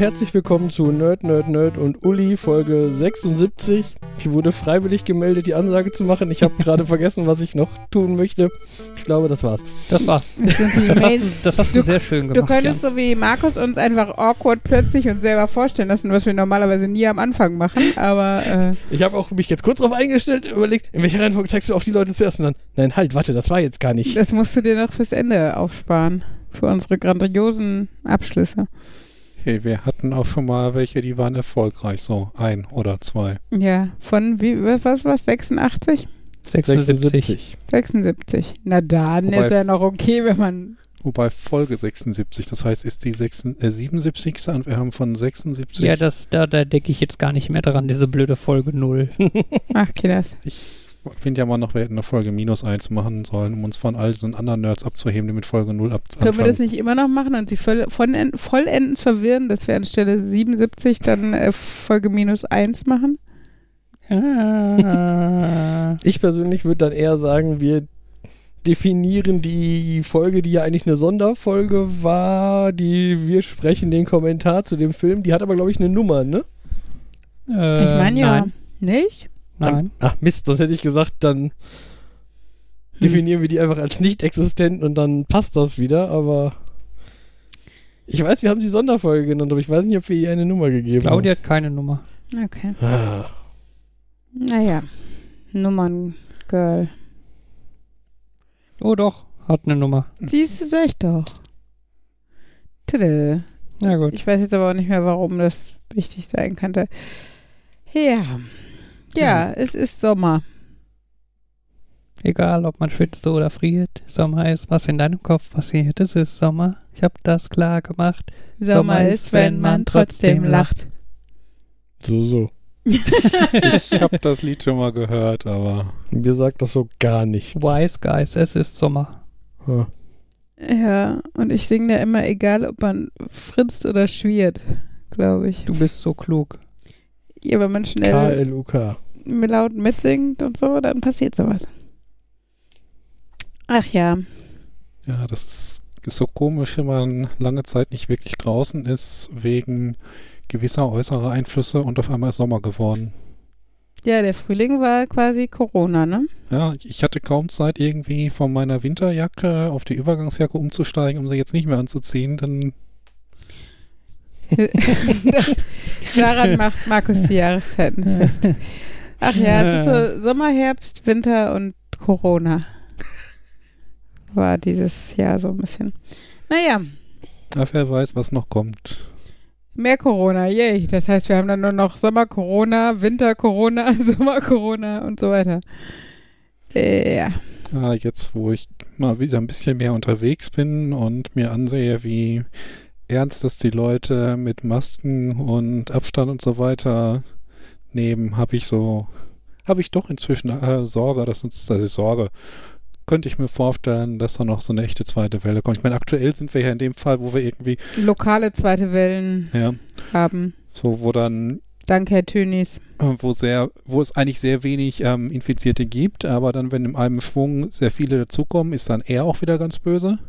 Und herzlich willkommen zu Nerd, Nerd, Nerd und Uli Folge 76. Ich wurde freiwillig gemeldet, die Ansage zu machen. Ich habe gerade vergessen, was ich noch tun möchte. Ich glaube, das war's. Das war's. Das Das hast du, das hast du, Du- sehr schön Du gemacht. könntest so wie Markus uns einfach awkward plötzlich uns selber vorstellen lassen, was wir normalerweise nie am Anfang machen, aber äh, Ich habe auch mich jetzt kurz drauf eingestellt, überlegt, in welcher Reihenfolge zeigst du auf die Leute zuerst und dann, nein, halt, warte, das war jetzt gar nicht. das musst du dir noch fürs Ende aufsparen. Für unsere grandiosen Abschlüsse. Hey, wir hatten auch schon mal welche, die waren erfolgreich, so ein oder zwei. Ja, von wie, was was was, 86? 76. 76. Na dann Wobei- ist ja noch okay, wenn man. Wobei Folge 76, das heißt, ist die 6, äh, 77. und wir haben von 76. Ja, das, da, da denke ich jetzt gar nicht mehr dran, diese blöde Folge 0. Ach, Kinders. Ich finde ja mal noch, wir hätten eine Folge minus 1 machen sollen, um uns von all diesen anderen Nerds abzuheben, die mit Folge 0 ab Können wir das nicht immer noch machen und sie voll, von, vollendens verwirren, dass wir anstelle 77 dann äh, Folge minus 1 machen? Ah. Ich persönlich würde dann eher sagen, wir definieren die Folge, die ja eigentlich eine Sonderfolge war, die wir sprechen den Kommentar zu dem Film. Die hat aber, glaube ich, eine Nummer, ne? Äh, ich meine ja. Nein, Nicht? Nein. Ach Mist, sonst hätte ich gesagt, dann definieren wir die einfach als nicht existent und dann passt das wieder, aber ich weiß, wir haben die Sonderfolge genannt, aber ich weiß nicht, ob wir ihr eine Nummer gegeben Claudia hat keine Nummer. Okay. haben. Ah. Naja. Nummern-Girl. Oh doch, hat eine Nummer. Siehst du, sag ich doch. Tada. Na gut. Ich weiß jetzt aber auch nicht mehr, warum das wichtig sein könnte. Ja. Ja, es ist Sommer. Egal, ob man schwitzt oder friert. Sommer ist, was in deinem Kopf passiert. Es ist Sommer. Ich hab das klar gemacht. Sommer ist, wenn man trotzdem lacht. So, so. ich habe das Lied schon mal gehört, aber Mir sagt das so gar nichts. Wise Guys, es ist Sommer. Ja. Ja, und ich singe da immer, egal ob man fritzt oder schwiert, glaube ich. Du bist so klug. Ja, wenn man schnell KLUK. laut mitsingt und so, dann passiert sowas. Ach ja. ja, das ist, ist so komisch, wenn man lange Zeit nicht wirklich draußen ist, wegen gewisser äußerer Einflüsse und auf einmal ist Sommer geworden. Ja, der Frühling war quasi Corona, ne? Ja, ich hatte kaum Zeit, irgendwie von meiner Winterjacke auf die Übergangsjacke umzusteigen, um sie jetzt nicht mehr anzuziehen. Dann Daran macht Markus die Jahreszeiten fest. Ach ja, es ist so Sommer, Herbst, Winter und Corona. War dieses Jahr so ein bisschen. Naja, ach, wer weiß, was noch kommt. mehr Corona, yay. Das heißt, wir haben dann nur noch Sommer-Corona, Winter-Corona, Sommer-Corona und so weiter. Äh, ja. Ah, jetzt, wo ich mal wieder ein bisschen mehr unterwegs bin und mir ansehe, wie ernst das die Leute mit Masken und Abstand und so weiter nehmen, habe ich so, habe ich doch inzwischen äh, Sorge, dass uns, also Sorge, könnte ich mir vorstellen, dass da noch so eine echte zweite Welle kommt. Ich meine, aktuell sind wir ja in dem Fall, wo wir irgendwie, Lokale zweite Wellen ja, haben. so, wo dann Danke, Herr Tönis. äh, wo sehr, wo es eigentlich sehr wenig ähm, Infizierte gibt, aber dann, wenn in einem Schwung sehr viele dazukommen, ist dann er auch wieder ganz böse.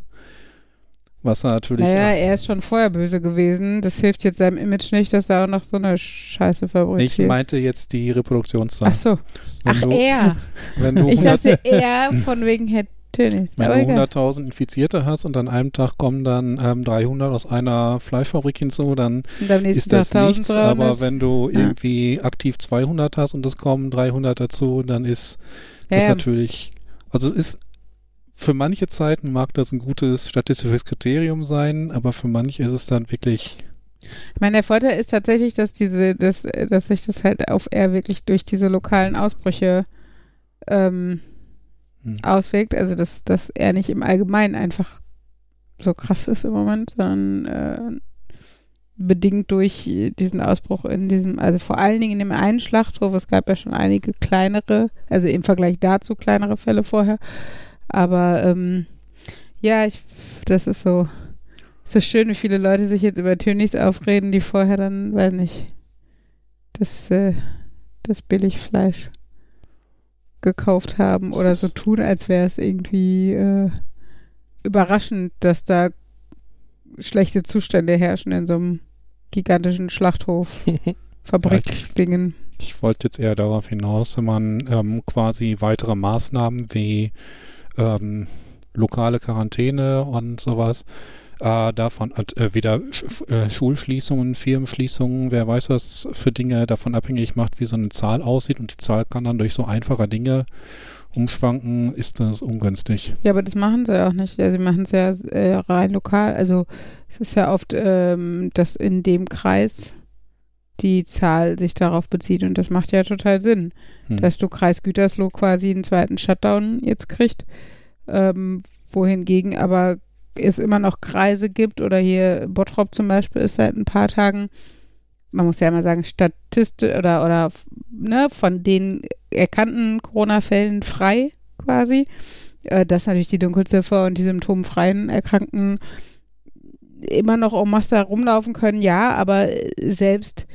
Was natürlich. Naja, er ist schon vorher böse gewesen. Das hilft jetzt seinem Image nicht, dass er auch noch so eine Scheiße ich fabriziert. meinte jetzt die Reproduktionszahl. Ach so. Wenn Ach, du, er. Wenn du, Ich 100 dachte er von wegen Herr Tönis. wenn du egal. 100.000 Infizierte hast und an einem Tag kommen dann ähm, 300 aus einer Fleischfabrik hinzu, dann ist das Tag nichts. 1300. Aber wenn du Ja. irgendwie aktiv 200 hast und es kommen 300 dazu, dann ist ja, das ja. natürlich, also es ist für manche Zeiten mag das ein gutes statistisches Kriterium sein, aber für manche ist es dann wirklich, Ich meine, der Vorteil ist tatsächlich, dass diese, dass, dass sich das halt auf er wirklich durch diese lokalen Ausbrüche ähm, hm. auswirkt. Also dass, dass er nicht im Allgemeinen einfach so krass ist im Moment, sondern äh, bedingt durch diesen Ausbruch in diesem, also vor allen Dingen in dem einen Schlachthof, es gab ja schon einige kleinere, also im Vergleich dazu kleinere Fälle vorher. Aber ähm, ja, ich, das ist so, so schön, wie viele Leute sich jetzt über Tönis aufreden, die vorher dann, weiß nicht, das, äh, das Billigfleisch gekauft haben oder so tun, als wäre es irgendwie äh, überraschend, dass da schlechte Zustände herrschen in so einem gigantischen Schlachthof, Fabrikdingen. Ich wollte jetzt eher darauf hinaus, wenn man ähm, quasi weitere Maßnahmen wie ähm, lokale Quarantäne und sowas, äh, davon äh, wieder Sch äh, Schulschließungen, Firmenschließungen, wer weiß, was für Dinge davon abhängig macht, wie so eine Zahl aussieht und die Zahl kann dann durch so einfache Dinge umschwanken, ist das ungünstig. Ja, aber das machen sie auch nicht. Ja, sie machen es ja äh, rein lokal. Also es ist ja oft, ähm, dass in dem Kreis die Zahl sich darauf bezieht. Und das macht ja total Sinn, Hm. dass du Kreis Gütersloh quasi einen zweiten Shutdown jetzt kriegt, ähm, wohingegen aber es immer noch Kreise gibt oder hier Bottrop zum Beispiel ist seit ein paar Tagen, man muss ja immer sagen, statistisch oder, oder ne, von den erkannten Corona-Fällen frei quasi, äh, dass natürlich die Dunkelziffer und die symptomfreien Erkrankten immer noch en masse herumlaufen können, ja, aber selbst,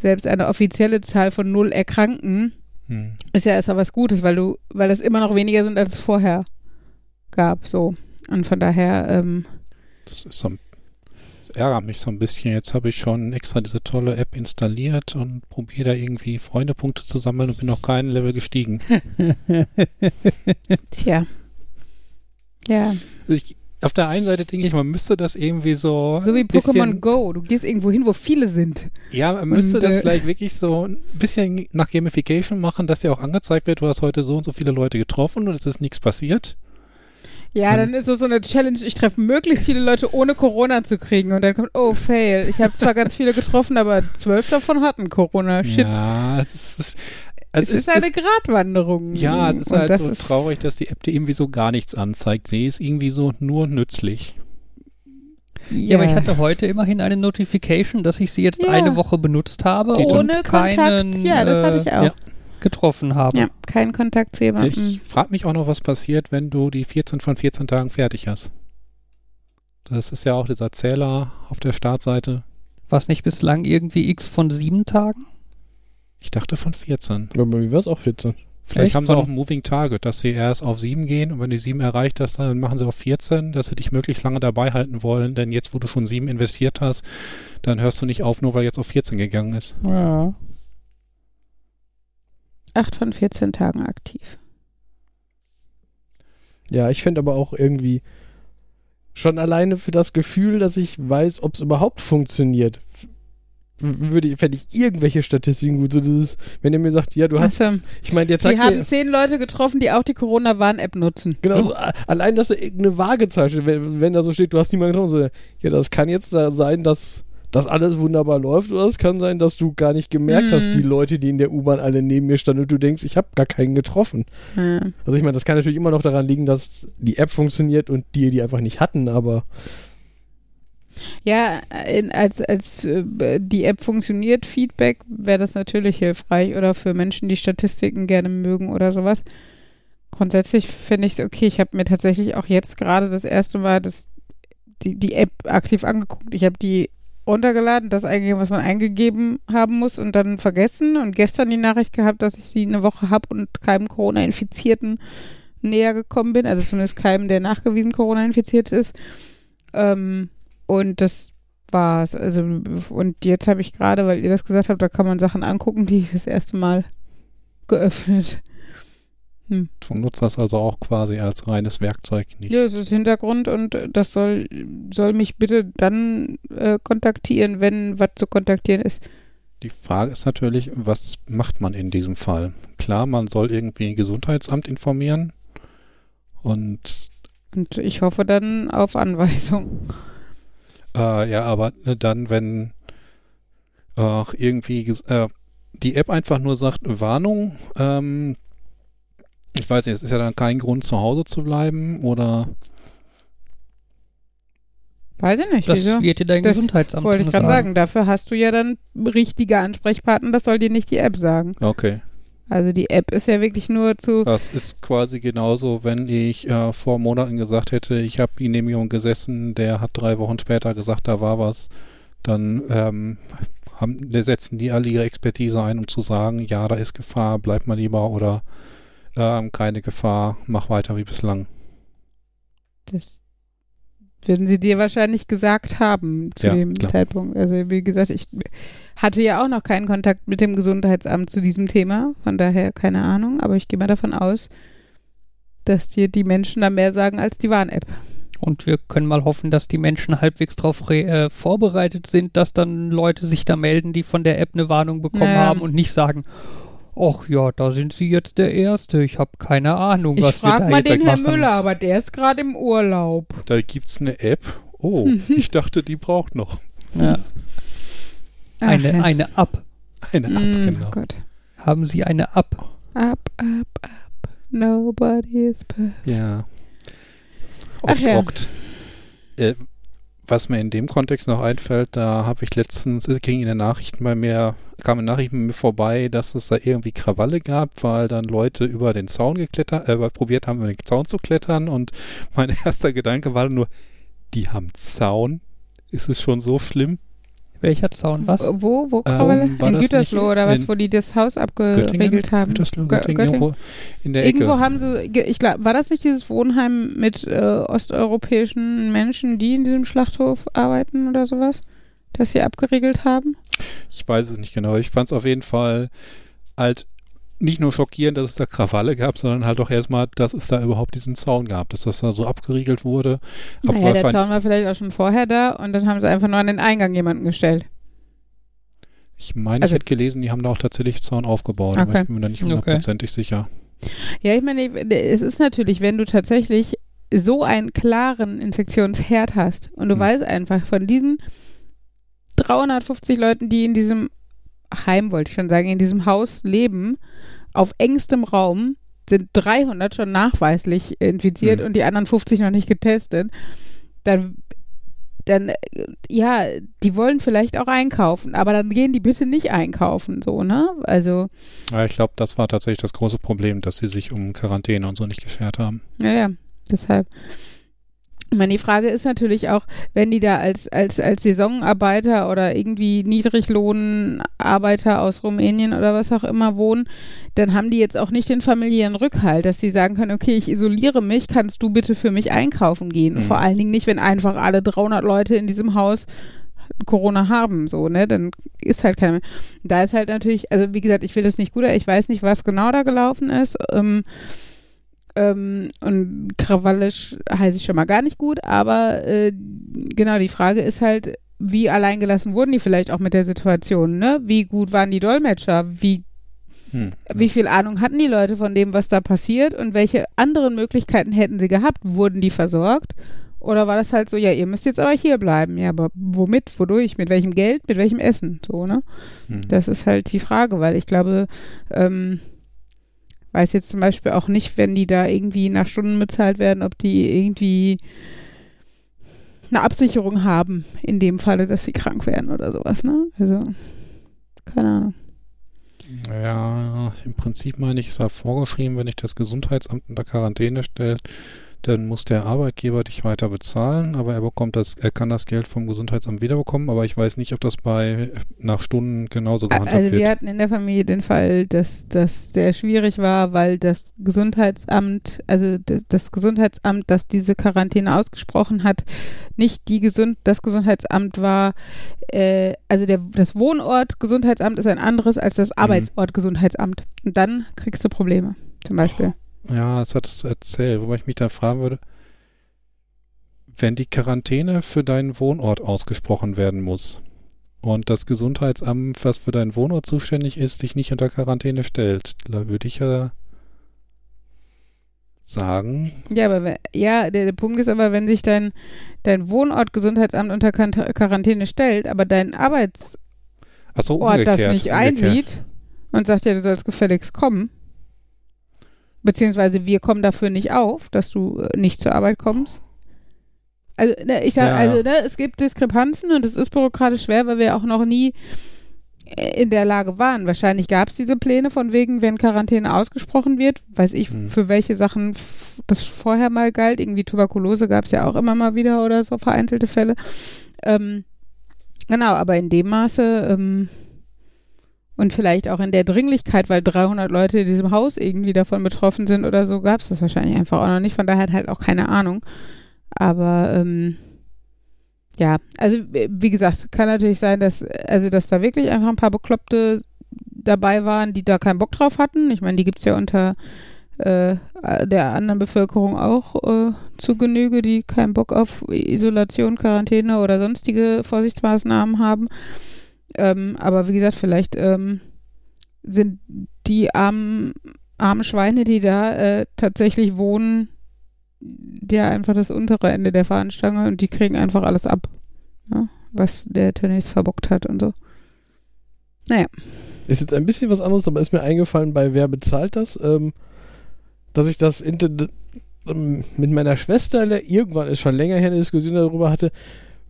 selbst eine offizielle Zahl von null Erkrankten Hm. ist ja erstmal was Gutes, weil du, weil das immer noch weniger sind, als es vorher gab, so. Und von daher, ähm, Das ist so, das ärgert mich so ein bisschen. Jetzt habe ich schon extra diese tolle App installiert und probiere da irgendwie Freundepunkte zu sammeln und bin noch kein Level gestiegen. tja. Ja, Ich, auf der einen Seite denke ich, man müsste das irgendwie so. so wie Pokémon Go. Du gehst irgendwo hin, wo viele sind. Ja, man müsste Und, das äh, vielleicht wirklich so ein bisschen nach Gamification machen, dass ja auch angezeigt wird, du hast heute so und so viele Leute getroffen und es ist nichts passiert. Ja, dann ist es so eine Challenge, ich treffe möglichst viele Leute ohne Corona zu kriegen. Und dann kommt, oh, fail. Ich habe zwar ganz viele getroffen, aber zwölf davon hatten Corona. Shit. Ja, es ist. Es ist eine Gratwanderung. ja, es ist Und halt das so traurig, dass die App dir irgendwie so gar nichts anzeigt. Sie ist irgendwie so nur nützlich. Ja, aber ich hatte heute immerhin eine Notification, dass ich sie jetzt Ja. eine Woche benutzt habe Ohne und keinen Kontakt. Ja, das hatte ich auch. ja. getroffen habe. Ja, kein Kontakt zu jemandem. Ich frage mich auch noch, was passiert, wenn du die 14 von 14 Tagen fertig hast. Das ist ja auch dieser Zähler auf der Startseite. Was nicht bislang irgendwie x von sieben Tagen? Ich dachte von 14. Ja, bei mir war es auch 14. Vielleicht Echt? haben sie auch ein Moving Target, dass sie erst auf 7 gehen und wenn du 7 erreicht hast, dann machen sie auf 14, dass sie dich möglichst lange dabei halten wollen, denn jetzt, wo du schon 7 investiert hast, dann hörst du nicht auf, nur weil jetzt auf 14 gegangen ist. Ja. Acht von 14 Tagen aktiv. Ja, ich fände aber auch irgendwie schon alleine für das Gefühl, dass ich weiß, ob es überhaupt funktioniert, würde ich, fände ich irgendwelche Statistiken gut. So dieses, wenn ihr mir sagt, ja, du hast, Achso. ich meine, jetzt sagt haben mir, zehn Leute getroffen, die auch die Corona-Warn-App nutzen. genau, so, a- allein, dass da irgendeine Waagezahl steht, wenn, wenn da so steht, du hast niemanden getroffen, so, ja, das kann jetzt da sein, dass das alles wunderbar läuft, oder es kann sein, dass du gar nicht gemerkt hast, Mhm. die Leute, die in der U-Bahn alle neben mir standen und du denkst, ich habe gar keinen getroffen. Ja. Also ich meine, das kann natürlich immer noch daran liegen, dass die App funktioniert und die die einfach nicht hatten, aber Ja, in, als, als äh, die App funktioniert, Feedback, wäre das natürlich hilfreich oder für Menschen, die Statistiken gerne mögen oder sowas. Grundsätzlich finde ich es okay. Ich habe mir tatsächlich auch jetzt gerade das erste Mal das, die, die App aktiv angeguckt. Ich habe die runtergeladen, das eingegeben, was man eingegeben haben muss und dann vergessen und gestern die Nachricht gehabt, dass ich sie eine Woche habe und keinem Corona-Infizierten näher gekommen bin, also zumindest keinem, der nachgewiesen Corona-infiziert ist. Ähm, und das war's. Also, und jetzt habe ich gerade, weil ihr das gesagt habt, da kann man Sachen angucken, die ich das erste Mal geöffnet. Du nutzt das also auch quasi als reines Werkzeug nicht. Ja, es ist Hintergrund und das soll, soll mich bitte dann äh, kontaktieren, wenn was zu kontaktieren ist. Die Frage ist natürlich, was macht man in diesem Fall? Klar, man soll irgendwie Gesundheitsamt informieren und Und ich hoffe dann auf Anweisung. Äh, ja, aber äh, dann, wenn auch irgendwie ges- äh, die App einfach nur sagt, Warnung, ähm, ich weiß nicht, es ist ja dann kein Grund, zu Hause zu bleiben oder Weiß ich nicht, Das wieso? wird dir dein Das Gesundheitsamt Wollte ich gerade sagen. Dafür hast du ja dann richtige Ansprechpartner, das soll dir nicht die App sagen. okay. Also die App ist ja wirklich nur zu. Das ist quasi genauso, wenn ich äh, vor Monaten gesagt hätte, ich habe die Genehmigung gesessen, der hat drei Wochen später gesagt, da war was, dann ähm, haben, setzen die alle ihre Expertise ein, um zu sagen, ja, da ist Gefahr, bleib mal lieber oder ähm, keine Gefahr, mach weiter wie bislang. Das Würden sie dir wahrscheinlich gesagt haben zu Ja, dem klar. Zeitpunkt. Also wie gesagt, ich hatte ja auch noch keinen Kontakt mit dem Gesundheitsamt zu diesem Thema, von daher keine Ahnung, aber ich gehe mal davon aus, dass dir die Menschen da mehr sagen als die Warn-App. Und wir können mal hoffen, dass die Menschen halbwegs darauf äh, vorbereitet sind, dass dann Leute sich da melden, die von der App eine Warnung bekommen Ja. haben und nicht sagen, ach ja, da sind Sie jetzt der Erste. Ich habe keine Ahnung, Ich was wir frage da mal jetzt den Herr machen. Müller, aber der ist gerade im Urlaub. Da gibt's eine App. Oh, ich dachte, die braucht noch Ja, Ach, eine, ja. eine App. eine App, Mm, genau. Gott. Haben Sie eine App? Up, up, up. Nobody is perfect. Ja. Ach ja. Äh, was mir in dem Kontext noch einfällt, da habe ich letztens, es ging in den Nachrichten bei mir, kam in Nachrichten bei mir vorbei, dass es da irgendwie Krawalle gab, weil dann Leute über den Zaun geklettert, äh, probiert haben, über den Zaun zu klettern und mein erster Gedanke war nur, die haben Zaun. Ist es schon so schlimm? Welcher Zaun? Was? Wo, wo Krawalle? Ähm, in Gütersloh oder was, wo die das Haus abgeregelt haben? Gütersloh, Gö- Göttingen, Göttingen? irgendwo in der Irgendwo Ecke. haben sie, ich glaube, war das nicht dieses Wohnheim mit äh, osteuropäischen Menschen, die in diesem Schlachthof arbeiten oder sowas? Das sie abgeriegelt haben? Ich weiß es nicht genau. Ich fand es auf jeden Fall halt nicht nur schockierend, dass es da Krawalle gab, sondern halt auch erstmal, dass es da überhaupt diesen Zaun gab, dass das da so abgeriegelt wurde. Naja, der Zaun war vielleicht auch schon vorher da und dann haben sie einfach nur an den Eingang jemanden gestellt. ich meine, Also- ich hätte gelesen, die haben da auch tatsächlich Zaun aufgebaut, aber Okay. ich bin mir da nicht Okay. hundertprozentig sicher. Ja, ich meine, es ist natürlich, wenn du tatsächlich so einen klaren Infektionsherd hast und du Hm. weißt einfach von diesen 350 Leuten, die in diesem Heim, wollte ich schon sagen, in diesem Haus leben, auf engstem Raum sind 300 schon nachweislich infiziert Hm. und die anderen 50 noch nicht getestet, dann dann, äh, ja, die wollen vielleicht auch einkaufen, aber dann gehen die bitte nicht einkaufen, so, ne? Also, Ja, ich glaube, das war tatsächlich das große Problem, dass sie sich um Quarantäne und so nicht geschert haben. Ja, ja, deshalb. Ich meine, die Frage ist natürlich auch, wenn die da als, als, als Saisonarbeiter oder irgendwie Niedriglohnarbeiter aus Rumänien oder was auch immer wohnen, dann haben die jetzt auch nicht den familiären Rückhalt, dass sie sagen können, okay, ich isoliere mich, kannst du bitte für mich einkaufen gehen? Mhm. Vor allen Dingen nicht, wenn einfach alle 300 Leute in diesem Haus Corona haben, so, ne, dann ist halt keiner mehr. Da ist halt natürlich, also wie gesagt, ich will das nicht gut, ich weiß nicht, was genau da gelaufen ist, ähm, ähm, und krawallisch heiße ich schon mal gar nicht gut, aber äh, genau, die Frage ist halt, wie alleingelassen wurden die vielleicht auch mit der Situation, ne? Wie gut waren die Dolmetscher? Wie, Hm. wie viel Ahnung hatten die Leute von dem, was da passiert und welche anderen Möglichkeiten hätten sie gehabt? Wurden die versorgt? Oder war das halt so, ja, ihr müsst jetzt aber hier bleiben. Ja, aber womit? Wodurch? Mit welchem Geld? Mit welchem Essen? So, ne? Hm. Das ist halt die Frage, weil ich glaube, ähm, weiß jetzt zum Beispiel auch nicht, wenn die da irgendwie nach Stunden bezahlt werden, ob die irgendwie eine Absicherung haben, in dem Falle, dass sie krank werden oder sowas, ne? Also, keine Ahnung. Ja, im Prinzip meine ich, ist da vorgeschrieben, wenn dich das Gesundheitsamt unter Quarantäne stellt, dann muss der Arbeitgeber dich weiter bezahlen, aber er bekommt das, er kann das Geld vom Gesundheitsamt wiederbekommen, aber ich weiß nicht, ob das bei nach Stunden genauso gehandhabt Also wir wird. hatten in der Familie den Fall, dass das sehr schwierig war, weil das Gesundheitsamt, also das, Gesundheitsamt, das diese Quarantäne ausgesprochen hat, nicht die Gesund das Gesundheitsamt war, äh, also der, das Wohnort Gesundheitsamt ist ein anderes als das Arbeitsort Gesundheitsamt. Und dann kriegst du Probleme, zum Beispiel. Ja, das hat es erzählt, wobei ich mich dann fragen würde, wenn die Quarantäne für deinen Wohnort ausgesprochen werden muss und das Gesundheitsamt, was für deinen Wohnort zuständig ist, dich nicht unter Quarantäne stellt, da würde ich ja sagen, Ja, aber ja, der, der Punkt ist aber, wenn sich dein, dein Wohnort Gesundheitsamt unter Quarantäne stellt, aber dein Arbeitsort so, das nicht umgekehrt. einsieht und sagt ja, du sollst gefälligst kommen, beziehungsweise wir kommen dafür nicht auf, dass du äh, nicht zur Arbeit kommst. Also, ne, ich sag, Ja, also, ne, es gibt Diskrepanzen und es ist bürokratisch schwer, weil wir auch noch nie äh, in der Lage waren. Wahrscheinlich gab es diese Pläne von wegen, wenn Quarantäne ausgesprochen wird, weiß ich, Hm. für welche Sachen das vorher mal galt. Irgendwie Tuberkulose gab es ja auch immer mal wieder oder so vereinzelte Fälle. Ähm, genau, aber in dem Maße ähm, und vielleicht auch in der Dringlichkeit, weil 300 Leute in diesem Haus irgendwie davon betroffen sind oder so, gab es das wahrscheinlich einfach auch noch nicht. Von daher halt auch keine Ahnung. Aber ähm, Ja, also wie gesagt, kann natürlich sein, dass also dass da wirklich einfach ein paar Bekloppte dabei waren, die da keinen Bock drauf hatten. Ich meine, die gibt es ja unter äh, der anderen Bevölkerung auch äh, zu Genüge, die keinen Bock auf Isolation, Quarantäne oder sonstige Vorsichtsmaßnahmen haben. Ähm, aber wie gesagt, vielleicht ähm, sind die armen, armen Schweine, die da äh, tatsächlich wohnen, ja einfach das untere Ende der Fahnenstange und die kriegen einfach alles ab, ja, was der Tönnies verbockt hat und so. Naja. Ist jetzt ein bisschen was anderes, aber ist mir eingefallen bei Wer bezahlt das, ähm, dass ich das ähm, mit meiner Schwester irgendwann ist schon länger her eine Diskussion darüber hatte,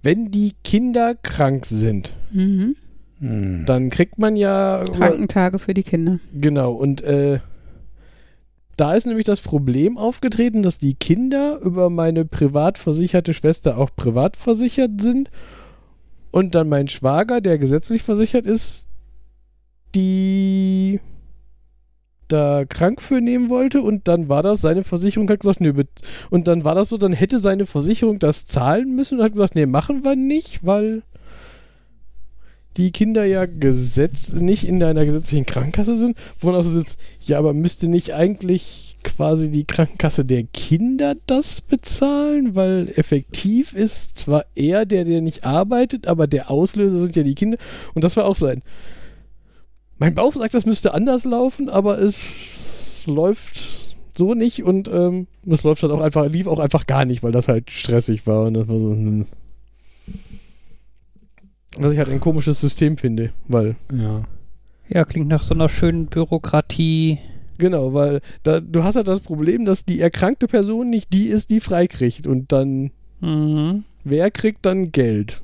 wenn die Kinder krank sind, Mhm. Hm. dann kriegt man ja Krankentage für die Kinder. Genau, und äh, da ist nämlich das Problem aufgetreten, dass die Kinder über meine privat versicherte Schwester auch privat versichert sind und dann mein Schwager, der gesetzlich versichert ist, die da krank für nehmen wollte und dann war das, seine Versicherung hat gesagt, nö, bet- und dann war das so, dann hätte seine Versicherung das zahlen müssen und hat gesagt, nee, machen wir nicht, weil die Kinder ja Gesetz, nicht in deiner gesetzlichen Krankenkasse sind, wo man auch so sitzt, ja, aber müsste nicht eigentlich quasi die Krankenkasse der Kinder das bezahlen, weil effektiv ist zwar er, der, der nicht arbeitet, aber der Auslöser sind ja die Kinder und das war auch so ein mein Bauch sagt, das müsste anders laufen, aber es, es läuft so nicht und ähm, es läuft halt auch einfach, lief auch einfach gar nicht, weil das halt stressig war und das war so, hm. Was ich halt ein komisches System finde, weil Ja. Ja, klingt nach so einer schönen Bürokratie. Genau, weil da, du hast halt das Problem, dass die erkrankte Person nicht die ist, die freikriegt. Und dann, Mhm. wer kriegt dann Geld?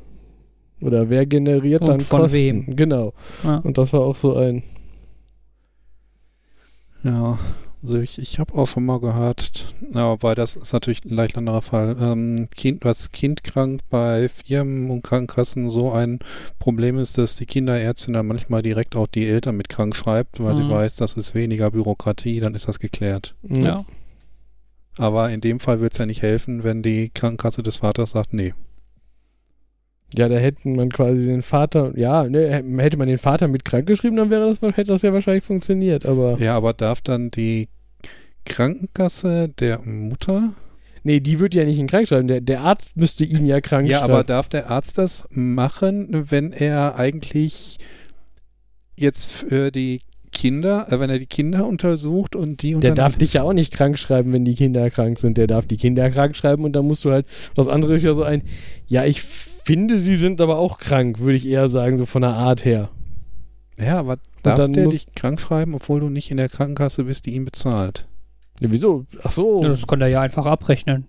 Oder wer generiert Und dann von Kosten? wem? Genau. Ja. Und das war auch so ein. Ja, also ich, ich habe auch schon mal gehört, ja, weil das ist natürlich ein leicht anderer Fall. Ähm, kind, was kindkrank bei Firmen und Krankenkassen so ein Problem ist, dass die Kinderärztin dann manchmal direkt auch die Eltern mit krank schreibt, weil sie Mhm. weiß, das ist weniger Bürokratie, dann ist das geklärt. Ja. Aber in dem Fall wird es ja nicht helfen, wenn die Krankenkasse des Vaters sagt, nee. Ja, da hätten man quasi den Vater, ja, ne, hätte man den Vater mit krank geschrieben, dann wäre das, hätte das ja wahrscheinlich funktioniert, aber. Ja, aber darf dann die Krankenkasse der Mutter Nee, die würde ja nicht ihn krank schreiben. Der, der Arzt müsste ihn ja krank Ja, schreiben. aber darf der Arzt das machen, wenn er eigentlich jetzt für die Kinder, äh, wenn er die Kinder untersucht und die Der unter darf dich ja auch nicht krank schreiben, wenn die Kinder krank sind. Der darf die Kinder krank schreiben und dann musst du halt. Das andere ist ja so ein, ja, ich finde, sie sind aber auch krank, würde ich eher sagen, so von der Art her. Ja, aber darf dann der muss- dich krank schreiben, obwohl du nicht in der Krankenkasse bist, die ihn bezahlt? Ja, wieso? Ach so. Ja, Das kann er ja einfach abrechnen.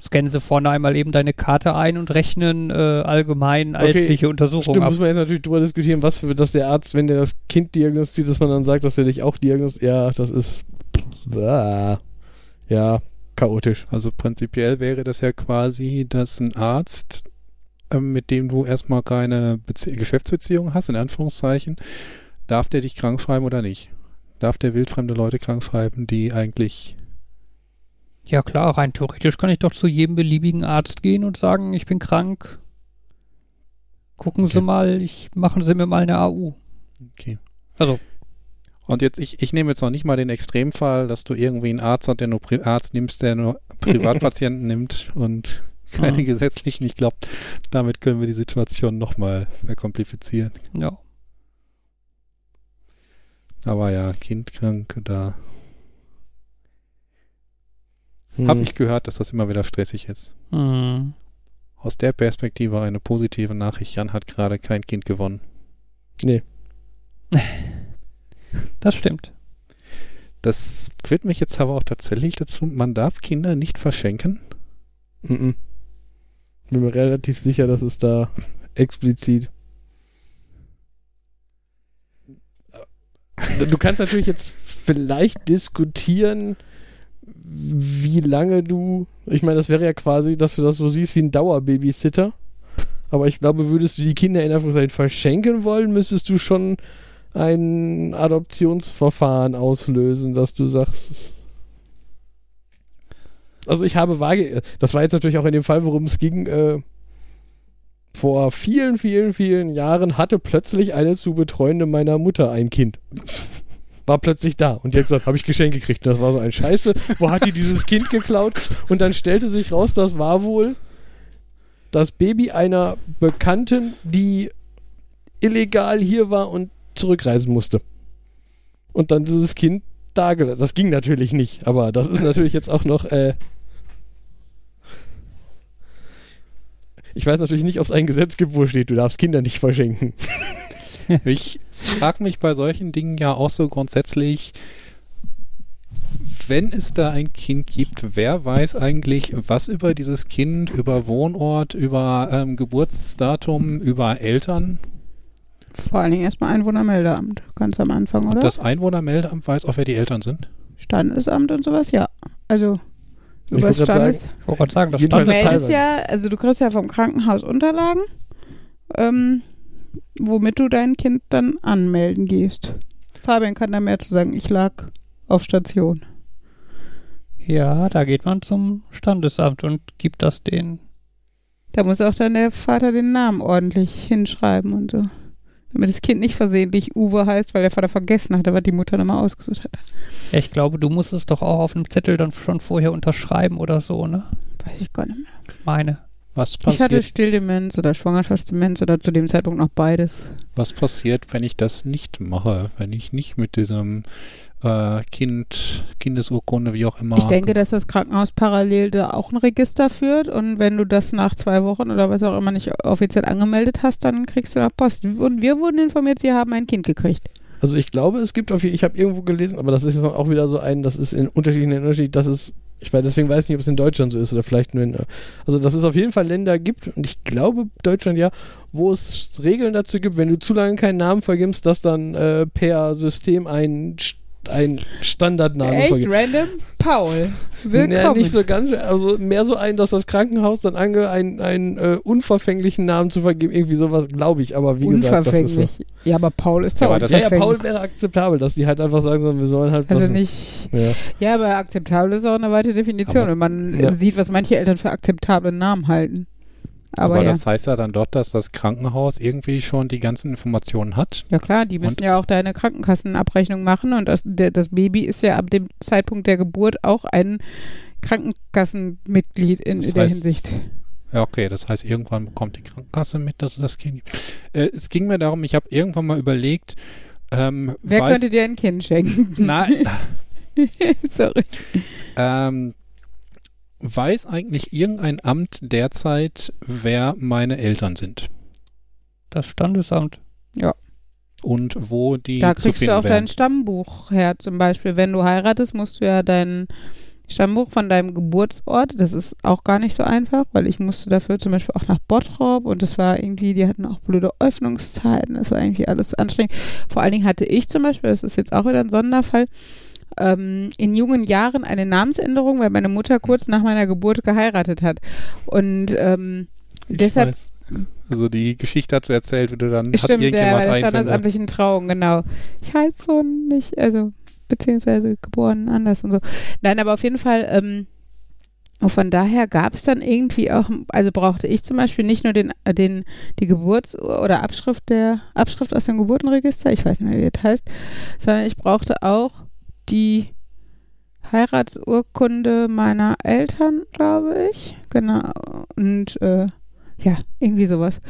Scannen sie vorne einmal eben deine Karte ein und rechnen äh, allgemein Okay, ärztliche Untersuchungen Stimmt, ab. muss man jetzt natürlich drüber diskutieren, was für, dass der Arzt, wenn der das Kind diagnostiziert, dass man dann sagt, dass er dich auch diagnostiziert. Ja, das ist. Ah. Ja, chaotisch. Also prinzipiell wäre das ja quasi, dass ein Arzt, mit dem du erstmal keine Bezie Geschäftsbeziehung hast, in Anführungszeichen, darf der dich krank schreiben oder nicht? Darf der wildfremde Leute krank schreiben, die eigentlich Ja klar, rein theoretisch kann ich doch zu jedem beliebigen Arzt gehen und sagen, ich bin krank. Gucken Sie Okay. mal, ich machen Sie mir mal eine AU. Okay. Also, Und jetzt, ich, ich nehme jetzt noch nicht mal den Extremfall, dass du irgendwie einen Arzt hast, der nur Pri Arzt nimmst, der nur Privatpatienten nimmt und keine Mhm. gesetzlichen. Ich glaube, damit können wir die Situation nochmal verkomplizieren. ja. Aber ja, kindkrank, da Hm. habe ich gehört, dass das immer wieder stressig ist. Mhm. Aus der Perspektive eine positive Nachricht. Jan hat gerade kein Kind gewonnen. Nee. Das stimmt. Das führt mich jetzt aber auch tatsächlich dazu, man darf Kinder nicht verschenken. Mhm. Bin mir relativ sicher, dass es da explizit. Du kannst natürlich jetzt vielleicht diskutieren, wie lange du. Ich meine, das wäre ja quasi, dass du das so siehst wie ein Dauerbabysitter. Aber ich glaube, würdest du die Kinder in Anführungszeichen verschenken wollen, müsstest du schon ein Adoptionsverfahren auslösen, dass du sagst. Also ich habe vage, das war jetzt natürlich auch in dem Fall, worum es ging, äh, vor vielen, vielen, vielen Jahren hatte plötzlich eine zu betreuende meiner Mutter ein Kind. War plötzlich da und die hat gesagt, habe ich Geschenk gekriegt. Das war so ein Scheiße. Wo hat die dieses Kind geklaut? Und dann stellte sich raus, das war wohl das Baby einer Bekannten, die illegal hier war und zurückreisen musste. Und dann dieses Kind da gelassen. Das ging natürlich nicht, aber das ist natürlich jetzt auch noch. Äh ich weiß natürlich nicht, ob es ein Gesetz gibt, wo steht, du darfst Kinder nicht verschenken. Ich frage mich bei solchen Dingen ja auch so grundsätzlich, wenn es da ein Kind gibt, wer weiß eigentlich, was über dieses Kind, über Wohnort, über ähm, Geburtsdatum, über Eltern? Vor allen Dingen erstmal Einwohnermeldeamt, ganz am Anfang, oder? Und das Einwohnermeldeamt weiß auch, wer die Eltern sind? Standesamt und sowas, ja. Also Ich das wollte gerade sagen, das Jedenfalls Du stand das meldest teilweise. ja, also du kriegst ja vom Krankenhaus Unterlagen, ähm, womit du dein Kind dann anmelden gehst. Fabian kann da mehr zu sagen. Ich lag auf Station. Ja, da geht man zum Standesamt und gibt das den. Da muss auch dann der Vater den Namen ordentlich hinschreiben und so. Damit das Kind nicht versehentlich Uwe heißt, weil der Vater vergessen hatte, was die Mutter nochmal ausgesucht hat. Ich glaube, du musst es doch auch auf einem Zettel dann schon vorher unterschreiben oder so, ne? Weiß ich gar nicht mehr. Meine. Was Ich hatte passiert, Stilldemenz oder Schwangerschaftsdemenz oder zu dem Zeitpunkt noch beides. was passiert, wenn ich das nicht mache? Wenn ich nicht mit diesem äh, Kind, Kindesurkunde, wie auch immer. Ich denke, dass das Krankenhaus parallel da auch ein Register führt und wenn du das nach zwei Wochen oder was auch immer nicht offiziell angemeldet hast, dann kriegst du nach Post. Und wir wurden informiert, sie haben ein Kind gekriegt. Also ich glaube, es gibt auf jeden ich habe irgendwo gelesen, aber das ist jetzt auch wieder so ein, das ist in unterschiedlichen Ländern unterschiedlich, dass es, ich weiß, deswegen weiß ich nicht, ob es in Deutschland so ist oder vielleicht nur in, also dass es auf jeden Fall Länder gibt und ich glaube Deutschland ja, wo es Regeln dazu gibt, wenn du zu lange keinen Namen vergibst, dass dann äh, per System ein, St- ein Standardname Echt vergibt. random? Paul. Ja, Willkommen. nicht so ganz, also mehr so ein, dass das Krankenhaus dann ange einen, einen äh, unverfänglichen Namen zu vergeben, irgendwie sowas, glaube ich, aber wie gesagt, das ist so. Unverfänglich. Ja, aber Paul ist Ja, aber das- Ja, ja. Paul wäre akzeptabel, dass die halt einfach sagen sollen, wir sollen halt Also nicht. Ja. Ja, aber akzeptabel ist auch eine weite Definition. Aber- und man Ja. sieht, was manche Eltern für akzeptable Namen halten. Aber, Aber ja. das heißt ja dann doch, dass das Krankenhaus irgendwie schon die ganzen Informationen hat. Ja klar, die müssen Und- ja auch deine Krankenkassenabrechnung machen und das, der, das Baby ist ja ab dem Zeitpunkt der Geburt auch ein Krankenkassenmitglied in, Das der heißt, Hinsicht. Ja, okay, das heißt, irgendwann bekommt die Krankenkasse mit, dass es das Kind gibt. Äh, es ging mir darum, ich habe irgendwann mal überlegt, ähm, Wer weiß, könnte dir ein Kind schenken? nein, Sorry. ähm, weiß eigentlich irgendein Amt derzeit, wer meine Eltern sind Das Standesamt. und wo die Da kriegst du auch dein werden? Stammbuch her. Zum Beispiel, wenn du heiratest, musst du ja dein Stammbuch von deinem Geburtsort, das ist auch gar nicht so einfach, weil ich musste dafür zum Beispiel auch nach Bottrop und das war irgendwie, die hatten auch blöde Öffnungszeiten, das war irgendwie alles anstrengend. Vor allen Dingen hatte ich zum Beispiel, das ist jetzt auch wieder ein Sonderfall, ähm, in jungen Jahren eine Namensänderung, weil meine Mutter kurz nach meiner Geburt geheiratet hat. Und ähm, deshalb weiß. Also die Geschichte hat sie erzählt, wie du dann hat Stimmt, der bei irgendjemand der ein, standesamtlichen Trauung, genau. Ich heiße so nicht, also beziehungsweise geboren anders und so. Nein, aber auf jeden Fall, ähm, und von daher gab es dann irgendwie auch, also brauchte ich zum Beispiel nicht nur den, äh, den, die Geburts- oder Abschrift der, Abschrift aus dem Geburtenregister, ich weiß nicht mehr, wie das heißt, sondern ich brauchte auch die Heiratsurkunde meiner Eltern, glaube ich. Genau. Und äh, ja, irgendwie sowas.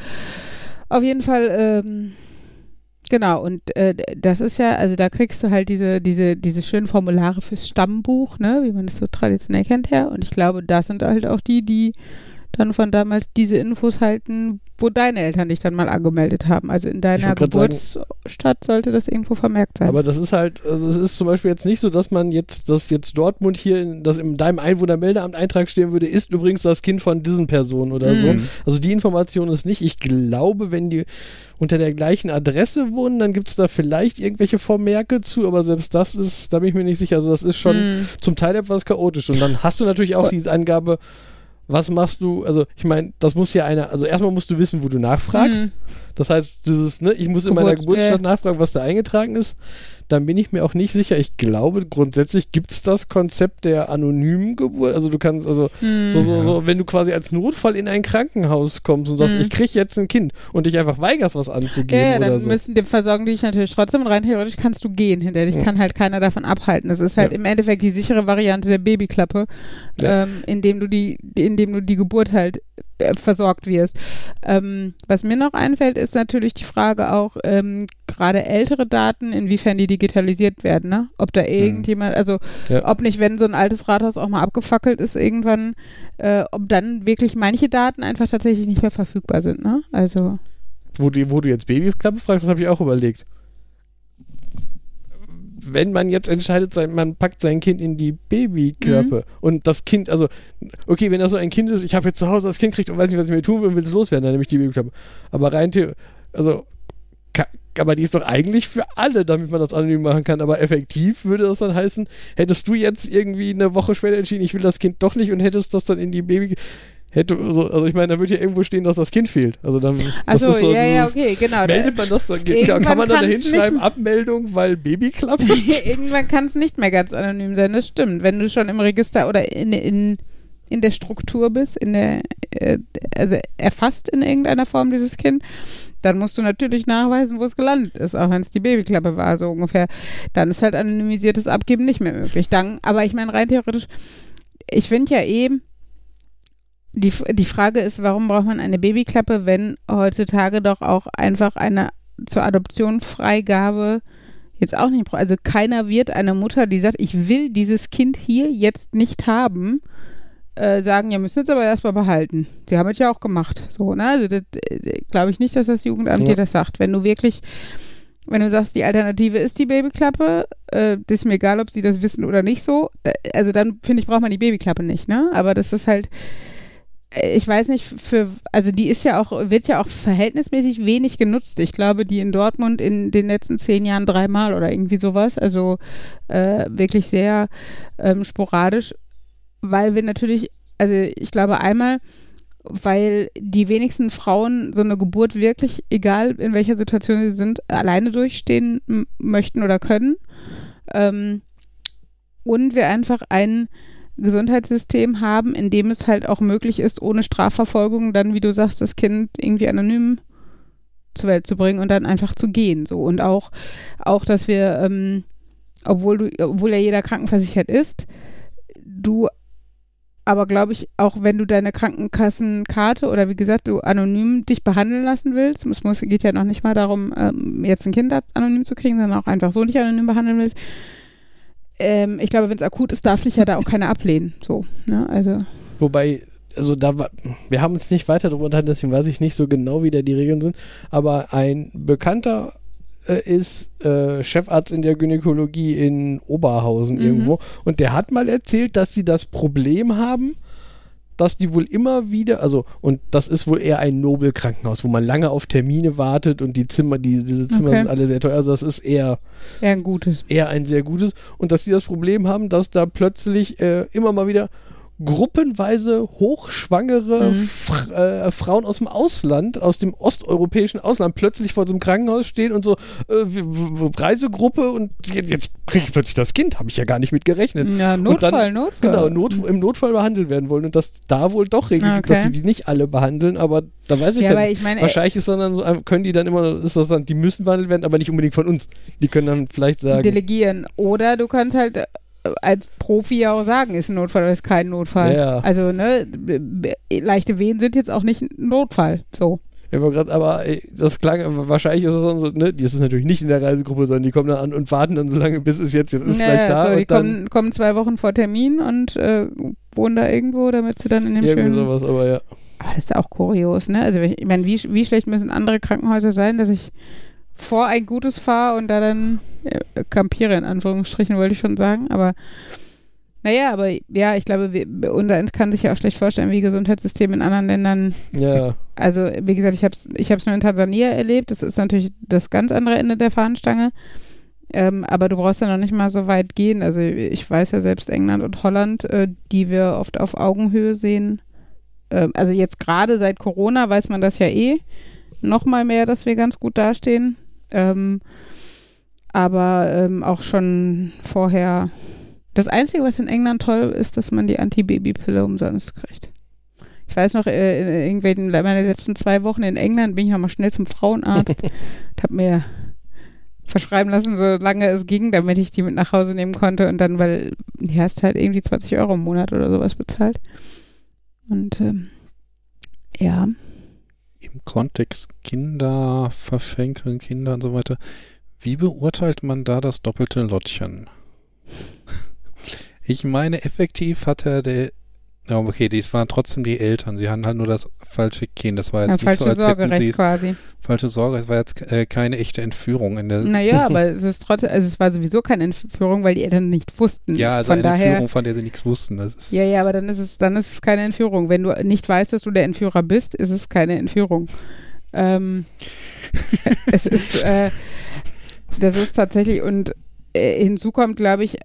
Auf jeden Fall, ähm, genau, und äh, das ist ja, also da kriegst du halt diese, diese, diese schönen Formulare fürs Stammbuch, ne, wie man das so traditionell kennt her. Und ich glaube, das sind halt auch die, die dann von damals diese Infos halten, wo deine Eltern dich dann mal angemeldet haben. Also in deiner Geburtsstadt sollte das irgendwo vermerkt sein. Aber das ist halt, also es ist zum Beispiel jetzt nicht so, dass man jetzt, dass jetzt Dortmund hier, in, dass in deinem Einwohnermeldeamt Eintrag stehen würde, ist übrigens das Kind von diesen Personen oder so. Mhm. Also die Information ist nicht. Ich glaube, wenn die unter der gleichen Adresse wohnen, dann gibt es da vielleicht irgendwelche Vermerke zu, aber selbst das ist, da bin ich mir nicht sicher. Also das ist schon Hm. zum Teil etwas chaotisch. Und dann hast du natürlich auch die Angabe, was machst du, also ich meine, das muss ja einer, also erstmal musst du wissen, wo du nachfragst. Hm. Das heißt, dieses, ne, ich muss in meiner Geburt, Geburtsstadt ja. nachfragen, was da eingetragen ist. Dann bin ich mir auch nicht sicher. Ich glaube, grundsätzlich gibt es das Konzept der anonymen Geburt. Also du kannst, also Hm. so, so, so, wenn du quasi als Notfall in ein Krankenhaus kommst und sagst, Mhm. ich kriege jetzt ein Kind und dich einfach weigerst, was anzugeben Ja, ja, oder dann so. müssen die versorgen die dich natürlich trotzdem und rein theoretisch kannst du gehen. Hinter dich Ja. kann halt keiner davon abhalten. Das ist halt Ja. im Endeffekt die sichere Variante der Babyklappe, Ja. ähm, indem du die, indem du die Geburt halt äh, versorgt wirst. Ähm, was mir noch einfällt, ist natürlich die Frage auch, ähm, gerade ältere Daten, inwiefern die digitalisiert werden, ne? Ob da irgendjemand, also Ja. ob nicht, wenn so ein altes Rathaus auch mal abgefackelt ist irgendwann, äh, ob dann wirklich manche Daten einfach tatsächlich nicht mehr verfügbar sind, ne? Also. wo, du, wo du jetzt Babyklappe fragst, das habe ich auch überlegt. Wenn man jetzt entscheidet, sein, man packt sein Kind in die Babyklappe Mhm. und das Kind, also, okay, wenn das so ein Kind ist, ich habe jetzt zu Hause das Kind kriegt und weiß nicht, was ich mir tun will und will es loswerden, dann nehme ich die Babyklappe. Aber rein, also, aber die ist doch eigentlich für alle, damit man das anonym machen kann. Aber effektiv würde das dann heißen, hättest du jetzt irgendwie eine Woche später entschieden, ich will das Kind doch nicht und hättest das dann in die Baby. Hätte, also, also ich meine, da würde ja irgendwo stehen, dass das Kind fehlt. Also dann. ist so ja, ja, okay, genau. Meldet man das dann? Irgendwann Kann man dann da hinschreiben, Abmeldung, weil Babyklappe? Irgendwann kann es nicht mehr ganz anonym sein, das stimmt. Wenn du schon im Register oder in, in, in der Struktur bist, in der, äh, also erfasst in irgendeiner Form dieses Kind, dann musst du natürlich nachweisen, wo es gelandet ist, auch wenn es die Babyklappe war, so ungefähr. Dann ist halt anonymisiertes Abgeben nicht mehr möglich. Dann, aber ich meine, rein theoretisch, ich finde ja eben, die, die Frage ist, warum braucht man eine Babyklappe, wenn heutzutage doch auch einfach eine zur Adoption Freigabe jetzt auch nicht braucht. Also keiner wird einer Mutter, die sagt, ich will dieses Kind hier jetzt nicht haben, äh, sagen, ja, müssen es aber erstmal behalten. Sie haben es ja auch gemacht. So, ne? Also das äh, glaube ich nicht, dass das Jugendamt Ja. dir das sagt. Wenn du wirklich, wenn du sagst, die Alternative ist die Babyklappe, äh, das ist mir egal, ob sie das wissen oder nicht so, äh, also dann finde ich, braucht man die Babyklappe nicht, ne? Aber das ist halt, ich weiß nicht, für, also die ist ja auch, wird ja auch verhältnismäßig wenig genutzt. Ich glaube, die in Dortmund in den letzten zehn Jahren dreimal oder irgendwie sowas. Also äh, wirklich sehr ähm, sporadisch, weil wir natürlich, also ich glaube einmal, weil die wenigsten Frauen so eine Geburt wirklich, egal in welcher Situation sie sind, alleine durchstehen möchten oder können. Ähm, und wir einfach ein Gesundheitssystem haben, in dem es halt auch möglich ist, ohne Strafverfolgung dann, wie du sagst, das Kind irgendwie anonym zur Welt zu bringen und dann einfach zu gehen. So. Und auch, auch dass wir, ähm, obwohl du, obwohl ja jeder krankenversichert ist, du aber glaube ich, auch wenn du deine Krankenkassenkarte oder wie gesagt, du anonym dich behandeln lassen willst, es muss, geht ja noch nicht mal darum, ähm, jetzt ein Kind anonym zu kriegen, sondern auch einfach so nicht anonym behandeln willst. Ähm, ich glaube, wenn es akut ist, darf dich ja da auch keiner ablehnen. So, ne? Also. Wobei, also da wir haben uns nicht weiter darüber unterhalten, deswegen weiß ich nicht so genau, wie da die Regeln sind. Aber ein Bekannter äh, ist äh, Chefarzt in der Gynäkologie in Oberhausen Mhm. irgendwo und der hat mal erzählt, dass sie das Problem haben, dass die wohl immer wieder, also, und das ist wohl eher ein Nobelkrankenhaus, wo man lange auf Termine wartet und die Zimmer, die, diese Zimmer Okay. sind alle sehr teuer. Also das ist eher Ja, ein gutes. eher ein sehr gutes und dass sie das Problem haben, dass da plötzlich äh, immer mal wieder gruppenweise hochschwangere Mhm. Fr äh, Frauen aus dem Ausland, aus dem osteuropäischen Ausland, plötzlich vor so einem Krankenhaus stehen und so äh, Reisegruppe und jetzt, jetzt kriege ich plötzlich das Kind, habe ich ja gar nicht mit gerechnet. Ja, Notfall, dann- Notfall. Genau, Not, im Notfall behandelt werden wollen und dass da wohl doch Regeln gibt, dass Okay. sie die nicht alle behandeln, aber da weiß ich Ja, ja, nicht. ich meine, äh, Wahrscheinlich ist dann, so, können die dann immer, ist das dann, die müssen behandelt werden, aber nicht unbedingt von uns. Die können dann vielleicht sagen, delegieren. Oder du kannst halt äh, als Profi ja auch sagen, ist ein Notfall oder ist kein Notfall. Ja. Also, ne, leichte Wehen sind jetzt auch nicht ein Notfall. So. Ja, aber, grad, aber ey, das klang, wahrscheinlich ist es dann so, ne, die ist natürlich nicht in der Reisegruppe, sondern die kommen dann an und warten dann so lange, bis es jetzt, jetzt ist Ja, gleich da so, die kommen, kommen zwei Wochen vor Termin und äh, wohnen da irgendwo, damit sie dann in dem irgendwie schönen. sowas, aber ja. Aber das ist auch kurios, ne? Also ich meine, wie, wie schlecht müssen andere Krankenhäuser sein, dass ich vor ein gutes fahre und da dann äh, kampiere, in Anführungsstrichen, wollte ich schon sagen. Aber naja, aber ja, ich glaube, wir, unser eins kann sich ja auch schlecht vorstellen, wie Gesundheitssysteme in anderen Ländern. Ja, Also, wie gesagt, ich habe es ich hab's nur in Tansania erlebt. Das ist natürlich das ganz andere Ende der Fahnenstange. Ähm, aber du brauchst ja noch nicht mal so weit gehen. Also ich weiß ja selbst England und Holland, äh, die wir oft auf Augenhöhe sehen. Ähm, also jetzt gerade seit Corona weiß man das ja eh noch mal mehr, dass wir ganz gut dastehen. Ähm, aber ähm, auch schon vorher. Das Einzige, was in England toll ist, dass man die Antibabypille umsonst kriegt. Ich weiß noch, äh, in irgendwelchen, meine letzten zwei Wochen in England bin ich nochmal schnell zum Frauenarzt und habe mir verschreiben lassen, solange es ging, damit ich die mit nach Hause nehmen konnte und dann, weil die hast halt irgendwie 20 Euro im Monat oder sowas bezahlt. Und ähm, ja, Im Kontext Kinder verschenken, Kinder und so weiter. Wie beurteilt man da das doppelte Lottchen? Ich meine, effektiv hat er der. Ja, okay, dies waren trotzdem die Eltern. Sie hatten halt nur das falsche Kind. Das war ja jetzt nicht so, falsche als hätten sie es. quasi. Falsche Sorge, es war jetzt äh, keine echte Entführung in der. Naja, aber es ist trotzdem, also es war sowieso keine Entführung, weil die Eltern nicht wussten. ja, also Von eine daher, Entführung, von der sie nichts wussten. Das ist, Ja, ja, aber dann ist es, dann ist es keine Entführung. Wenn du nicht weißt, dass du der Entführer bist, ist es keine Entführung. Ähm, es ist, äh, das ist tatsächlich und äh, hinzu kommt, glaube ich,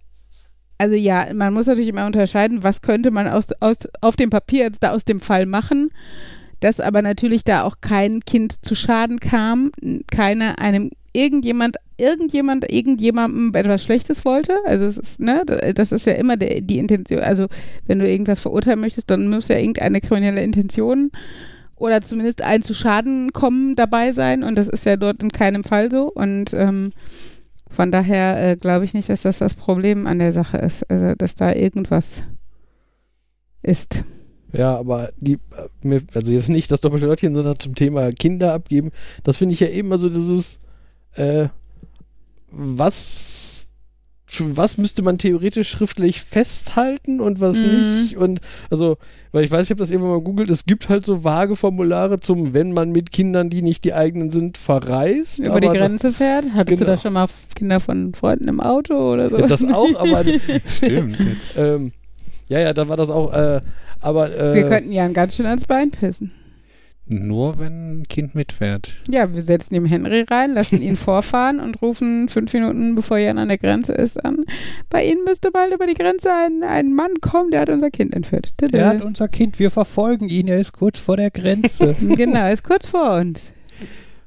also ja, man muss natürlich immer unterscheiden, was könnte man aus, aus, auf dem Papier jetzt da aus dem Fall machen, dass aber natürlich da auch kein Kind zu Schaden kam, keiner einem irgendjemand, irgendjemand, irgendjemandem etwas Schlechtes wollte. Also es ist, ne, das ist ja immer der, die Intention. Also wenn du irgendwas verurteilen möchtest, dann muss ja irgendeine kriminelle Intention oder zumindest ein zu Schaden kommen dabei sein und das ist ja dort in keinem Fall so und ähm, von daher äh, glaube ich nicht, dass das das Problem an der Sache ist, also dass da irgendwas ist. Ja, aber die, äh, also jetzt nicht das doppelte Lottchen, sondern zum Thema Kinder abgeben. Das finde ich ja eben so dieses, äh, was, was müsste man theoretisch schriftlich festhalten und was Mhm. nicht? Und also, weil ich weiß, ich habe das irgendwann mal googelt, es gibt halt so vage Formulare zum, wenn man mit Kindern, die nicht die eigenen sind, verreist. Über die Grenze fährt? Hattest du Genau. da schon mal Kinder von Freunden im Auto oder so? Ja, das auch, aber Stimmt. Jetzt. ähm, ja, ja, da war das auch, äh, aber äh, Wir könnten Jan ganz schön ans Bein pissen. Nur wenn ein Kind mitfährt. Ja, wir setzen ihm Henry rein, lassen ihn vorfahren und rufen fünf Minuten, bevor Jan an der Grenze ist, an. Bei Ihnen müsste bald über die Grenze ein, ein Mann kommen, der hat unser Kind entführt. Tada. Der hat unser Kind, wir verfolgen ihn, er ist kurz vor der Grenze. genau, ist kurz vor uns.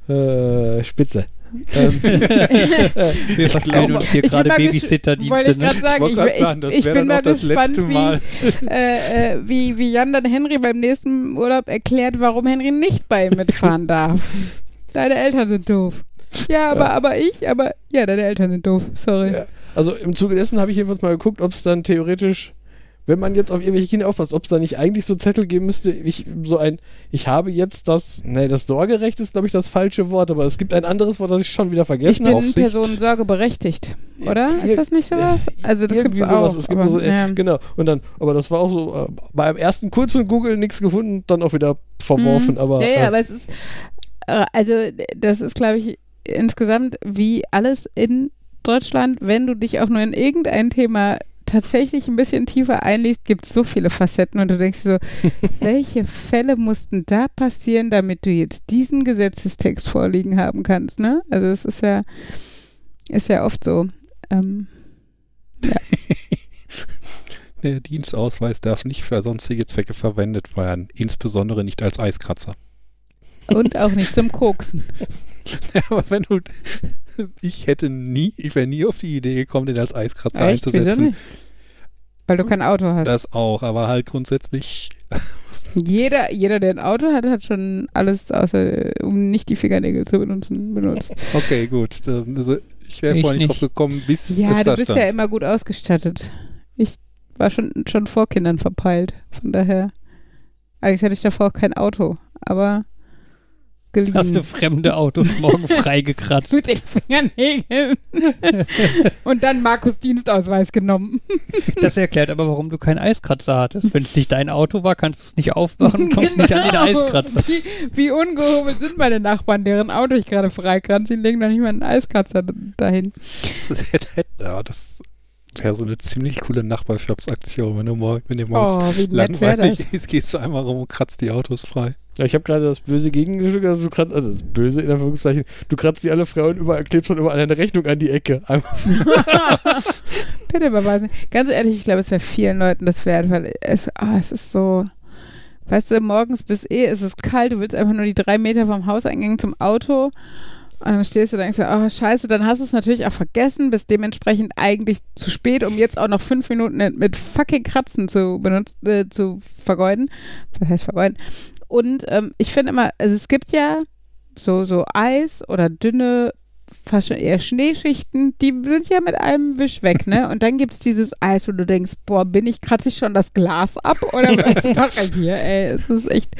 äh, Spitze. Ähm, wir verstellen uns hier Ich bin gerade mal Babysitterdienste. Wollte ich Ne? gerade sagen, ich, ich, ich bin mal gespannt, letzte wie, Mal. äh, äh, wie, wie Jan dann Henry beim nächsten Urlaub erklärt, warum Henry nicht bei ihm mitfahren darf. Deine Eltern sind doof. Ja, aber, Ja. aber ich, aber ja, deine Eltern sind doof. Sorry. Ja. Also im Zuge dessen habe ich jedenfalls mal geguckt, ob es dann theoretisch, wenn man jetzt auf irgendwelche Kinder aufpasst, ob es da nicht eigentlich so Zettel geben müsste, ich, so ein, ich habe jetzt das, nee, das Sorgerecht ist, glaube ich, das falsche Wort, aber es gibt ein anderes Wort, das ich schon wieder Ich vergessen bin habe. Aufsicht. personensorgeberechtigt, oder? Ja, Ist das nicht sowas? Also das gibt's sowas. auch. Es gibt aber, so, äh, ja. Genau. Und dann, aber das war auch so, äh, beim ersten kurzen Google nichts gefunden, dann auch wieder verworfen. Mhm. Aber, ja, ja, äh, aber es ist, äh, also das ist, glaube ich, insgesamt wie alles in Deutschland, wenn du dich auch nur in irgendein Thema tatsächlich ein bisschen tiefer einliest, gibt es so viele Facetten und du denkst so, welche Fälle mussten da passieren, damit du jetzt diesen Gesetzestext vorliegen haben kannst, ne? Also es ist ja, ist ja oft so. Ähm, Der Dienstausweis darf nicht für sonstige Zwecke verwendet werden, insbesondere nicht als Eiskratzer. und auch nicht zum Koksen. Ja, aber wenn du. Ich hätte nie, ich wäre nie auf die Idee gekommen, den als Eiskratzer Echt? Wieso einzusetzen. Weil du kein Auto hast. Das auch, aber halt grundsätzlich. Jeder, jeder, der ein Auto hat, hat schon alles, außer um nicht die Fingernägel zu benutzen, benutzt. Okay, gut. Also, ich wäre vorher nicht drauf gekommen, bis Ja, es du da bist stand. ja immer gut ausgestattet. Ich war schon, schon vor Kindern verpeilt. Von daher. Eigentlich hatte ich davor auch kein Auto, aber geliehen. Hast du fremde Autos morgen freigekratzt? mit den Fingernägeln. Und dann Markus Dienstausweis genommen. Das erklärt aber, warum du keinen Eiskratzer hattest. Wenn es nicht dein Auto war, kannst du es nicht aufmachen und kommst nicht an den Genau. Eiskratzer. Wie, wie ungehobelt sind meine Nachbarn, deren Auto ich gerade freikratze. Die legen doch nicht mal einen Eiskratzer dahin. Das, hätte- ja, das wäre so eine ziemlich coole Nachbarschaftsaktion, wenn, du morgen, wenn ihr morgens Oh, langweilig ist, gehst du einmal rum und kratzt die Autos frei. Ja, ich habe gerade das böse Gegenstück, also du kratzt, also das böse in Anführungszeichen, du kratzt die alle und überall klebst schon überall eine Rechnung an die Ecke. Bitte überweisen. Ganz ehrlich, ich glaube, es wäre vielen Leuten das wert, weil es, ah, es ist so. Weißt du, morgens bis eh ist es kalt, du willst einfach nur die drei Meter vom Hauseingang zum Auto Und dann stehst du denkst, oh scheiße, dann hast du es natürlich auch vergessen, bist dementsprechend eigentlich zu spät, um jetzt auch noch fünf Minuten mit fucking Kratzen zu benutzen, äh, zu vergeuden. Was heißt vergeuden? Und ähm, ich finde immer, also es gibt ja so, so Eis oder dünne, fast schon eher Schneeschichten, die sind ja mit einem Wisch weg, ne? Und dann gibt es dieses Eis, wo du denkst, boah, bin ich, kratze ich schon das Glas ab oder was mache ich hier, ey? Es ist echt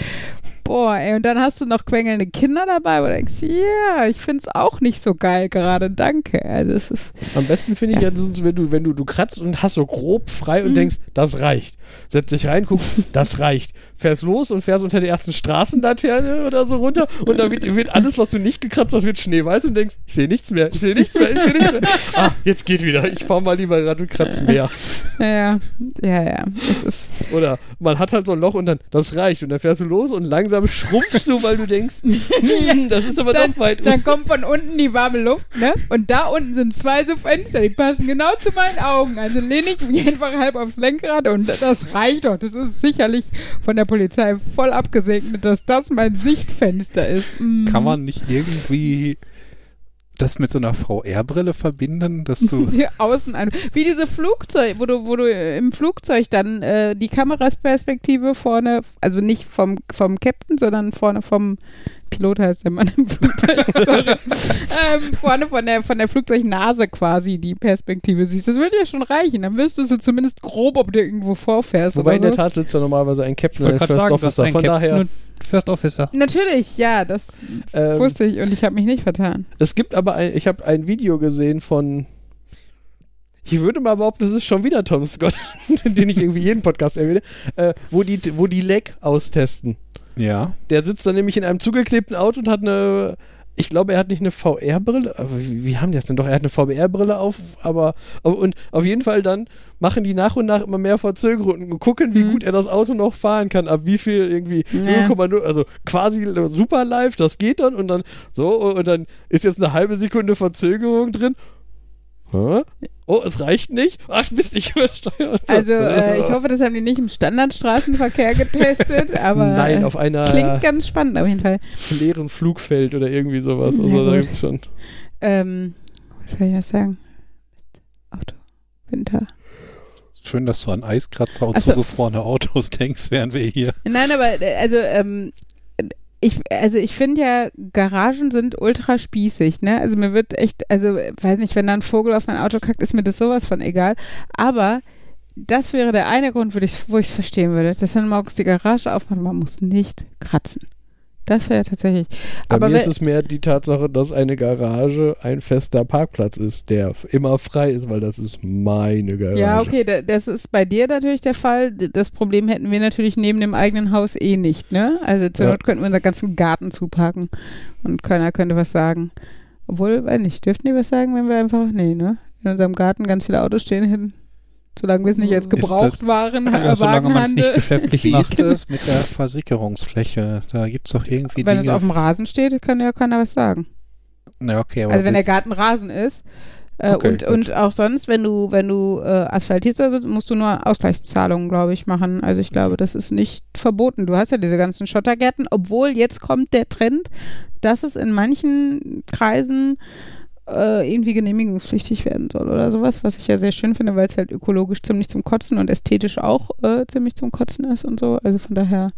Boah, ey, und dann hast du noch quengelnde Kinder dabei, wo du denkst, ja, ich finde es auch nicht so geil gerade, danke. Also es ist, Am besten finde ich ja, ist, wenn du, wenn du, du kratzt und hast so grob frei und Mhm. denkst, das reicht. Setz dich rein, guck, das reicht. Fährst los und fährst unter der ersten Straßenlaterne oder so runter und dann wird, wird alles, was du nicht gekratzt hast, wird schneeweiß und denkst, ich sehe nichts mehr, ich sehe nichts mehr, ich sehe nichts mehr. Ah, jetzt geht wieder. Ich fahr mal lieber ran und kratz mehr. ja, ja, ja, ja, es ist, Oder man hat halt so ein Loch und dann, das reicht. Und dann fährst du los und langsam schrumpfst du, weil du denkst, hm, das ist aber dann, doch weit dann kommt von unten die warme Luft, ne? Und da unten sind zwei so Fenster, die passen genau zu meinen Augen. Also lehne ich mich einfach halb aufs Lenkrad und das reicht doch. Das ist sicherlich von der Polizei voll abgesegnet, dass das mein Sichtfenster ist. Mm. Kann man nicht irgendwie das mit so einer VR-Brille verbinden, dass du. Hier außen an. Wie diese Flugzeug, wo du, wo du im Flugzeug dann äh, die Kamerasperspektive vorne, also nicht vom, vom Captain, sondern vorne vom Pilot heißt der Mann im Flugzeug, sorry. ähm, vorne von der, von der Flugzeugnase quasi die Perspektive siehst. Das würde ja schon reichen. Dann wüsstest du zumindest grob, ob du irgendwo vorfährst. Wobei oder in der so. Tat sitzt da normalerweise ein Captain ein First sagen, Officer. Von daher, First Officer. Natürlich, ja, das ähm, wusste ich und ich habe mich nicht vertan. es gibt aber ein, ich habe ein Video gesehen von, ich würde mal behaupten, das ist schon wieder Tom Scott, den ich irgendwie jeden Podcast erwähne, äh, wo die, wo die Leg austesten. Ja. Der sitzt dann nämlich in einem zugeklebten Auto und hat eine, ich glaube, er hat nicht eine VR-Brille, aber wie, wie haben die das denn doch? Er hat eine VR-Brille auf, aber und auf jeden Fall dann machen die nach und nach immer mehr Verzögerungen und gucken, wie Mhm. gut er das Auto noch fahren kann, ab wie viel irgendwie Ja. 0,0, also quasi super live, das geht dann und dann so und dann ist jetzt eine halbe Sekunde Verzögerung drin. Hä? Oh, es reicht nicht. Ach, Mist, ich übersteuert. Also äh, ich hoffe, das haben die nicht im Standardstraßenverkehr getestet, aber Nein, auf einer klingt ganz spannend auf jeden Fall. leeren Flugfeld oder irgendwie sowas. Also Ja, da gibt's schon. Ähm, was soll ich jetzt sagen? Auto. Winter. Schön, dass du an Eiskratzer und Ach so. zugefrorene Autos denkst, während wir hier. Nein, aber äh, also ähm, ich, also ich finde ja, Garagen sind ultra spießig, ne? Also mir wird echt, also weiß nicht, wenn da ein Vogel auf mein Auto kackt, ist mir das sowas von egal. Aber das wäre der eine Grund, wo ich es verstehen würde, dass man morgens die Garage aufmacht, man muss nicht kratzen. Das wäre tatsächlich. Bei aber mir ist es mehr die Tatsache, dass eine Garage ein fester Parkplatz ist, der immer frei ist, weil das ist meine Garage. Ja, okay, da, das ist bei dir natürlich der Fall. Das Problem hätten wir natürlich neben dem eigenen Haus eh nicht, ne? Also zur Ja. Not könnten wir unseren ganzen Garten zupacken und keiner könnte was sagen. Obwohl, weiß nicht, dürften die was sagen, wenn wir einfach, nee, ne? In unserem Garten ganz viele Autos stehen hätten. Solange wir es nicht als Gebrauchtwaren Ja, solange man es nicht geschäftlich Wie macht. ist das mit der Versickerungsfläche? Da gibt es doch irgendwie Wenn es Dinge. auf dem Rasen steht, kann ja keiner was sagen. Na, okay, aber Also wenn der Garten Rasen ist. Äh, Okay, und, gut. und auch sonst, wenn du, wenn du äh, asphaltierst, oder so, musst du nur Ausgleichszahlungen, glaube ich, machen. Also ich glaube, das ist nicht verboten. Du hast ja diese ganzen Schottergärten, obwohl jetzt kommt der Trend, dass es in manchen Kreisen äh, irgendwie genehmigungspflichtig werden soll oder sowas, was ich ja sehr schön finde, weil es halt ökologisch ziemlich zum Kotzen und ästhetisch auch äh, ziemlich zum Kotzen ist und so. Also von daher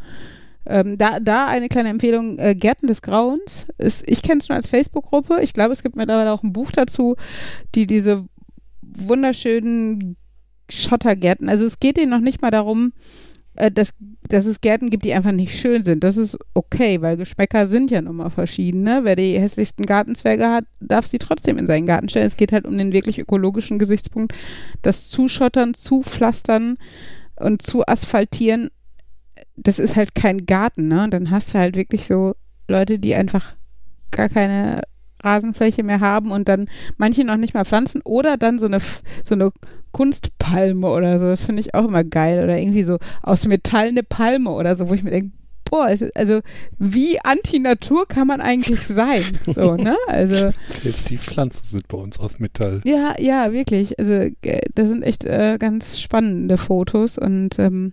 ähm, da, da eine kleine Empfehlung, äh, Gärten des Grauens. Ist, ich kenne es schon als Facebook-Gruppe. Ich glaube, es gibt mittlerweile auch ein Buch dazu, die diese wunderschönen Schottergärten, also es geht ihnen noch nicht mal darum, äh, dass, dass es Gärten gibt, die einfach nicht schön sind. Das ist okay, weil Geschmäcker sind ja nun mal verschiedene. Wer die hässlichsten Gartenzwerge hat, darf sie trotzdem in seinen Garten stellen. Es geht halt um den wirklich ökologischen Gesichtspunkt. Das Zuschottern, Zupflastern und zu asphaltieren, das ist halt kein Garten, ne? Und dann hast du halt wirklich so Leute, die einfach gar keine Rasenfläche mehr haben und dann manche noch nicht mal pflanzen oder dann so eine so eine Kunstpalme oder so. Das finde ich auch immer geil oder irgendwie so aus Metall eine Palme oder so, wo ich mir denke, boah, es ist, also wie anti-Natur kann man eigentlich sein? So, ne? Also Selbst die Pflanzen sind bei uns aus Metall. ja, ja, wirklich. Also äh, das sind echt äh, ganz spannende Fotos und ähm,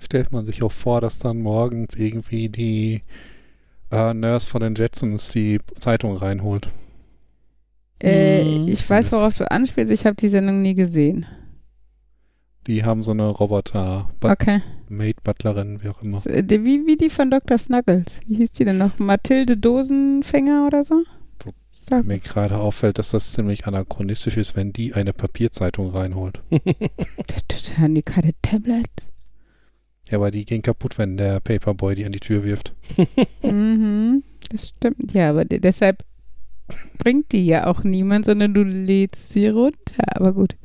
Stellt man sich auch vor, dass dann morgens irgendwie die äh, Nurse von den Jetsons die Zeitung reinholt. Äh, Mhm. ich weiß, worauf du anspielst. Ich habe die Sendung nie gesehen. Die haben so eine Roboter, But Okay. Maid, Butlerin, wie auch immer. So, die- Wie, wie die von Dr. Snuggles. Wie hieß die denn noch? Mathilde Dosenfänger oder so? Da- Mir gerade auffällt, dass das ziemlich anachronistisch ist, wenn die eine Papierzeitung reinholt. Haben die keine Tablets? Ja, aber die gehen kaputt, wenn der Paperboy die an die Tür wirft. mhm. Das stimmt. Ja, aber de- deshalb bringt die ja auch niemand, sondern du lädst sie runter. Aber gut.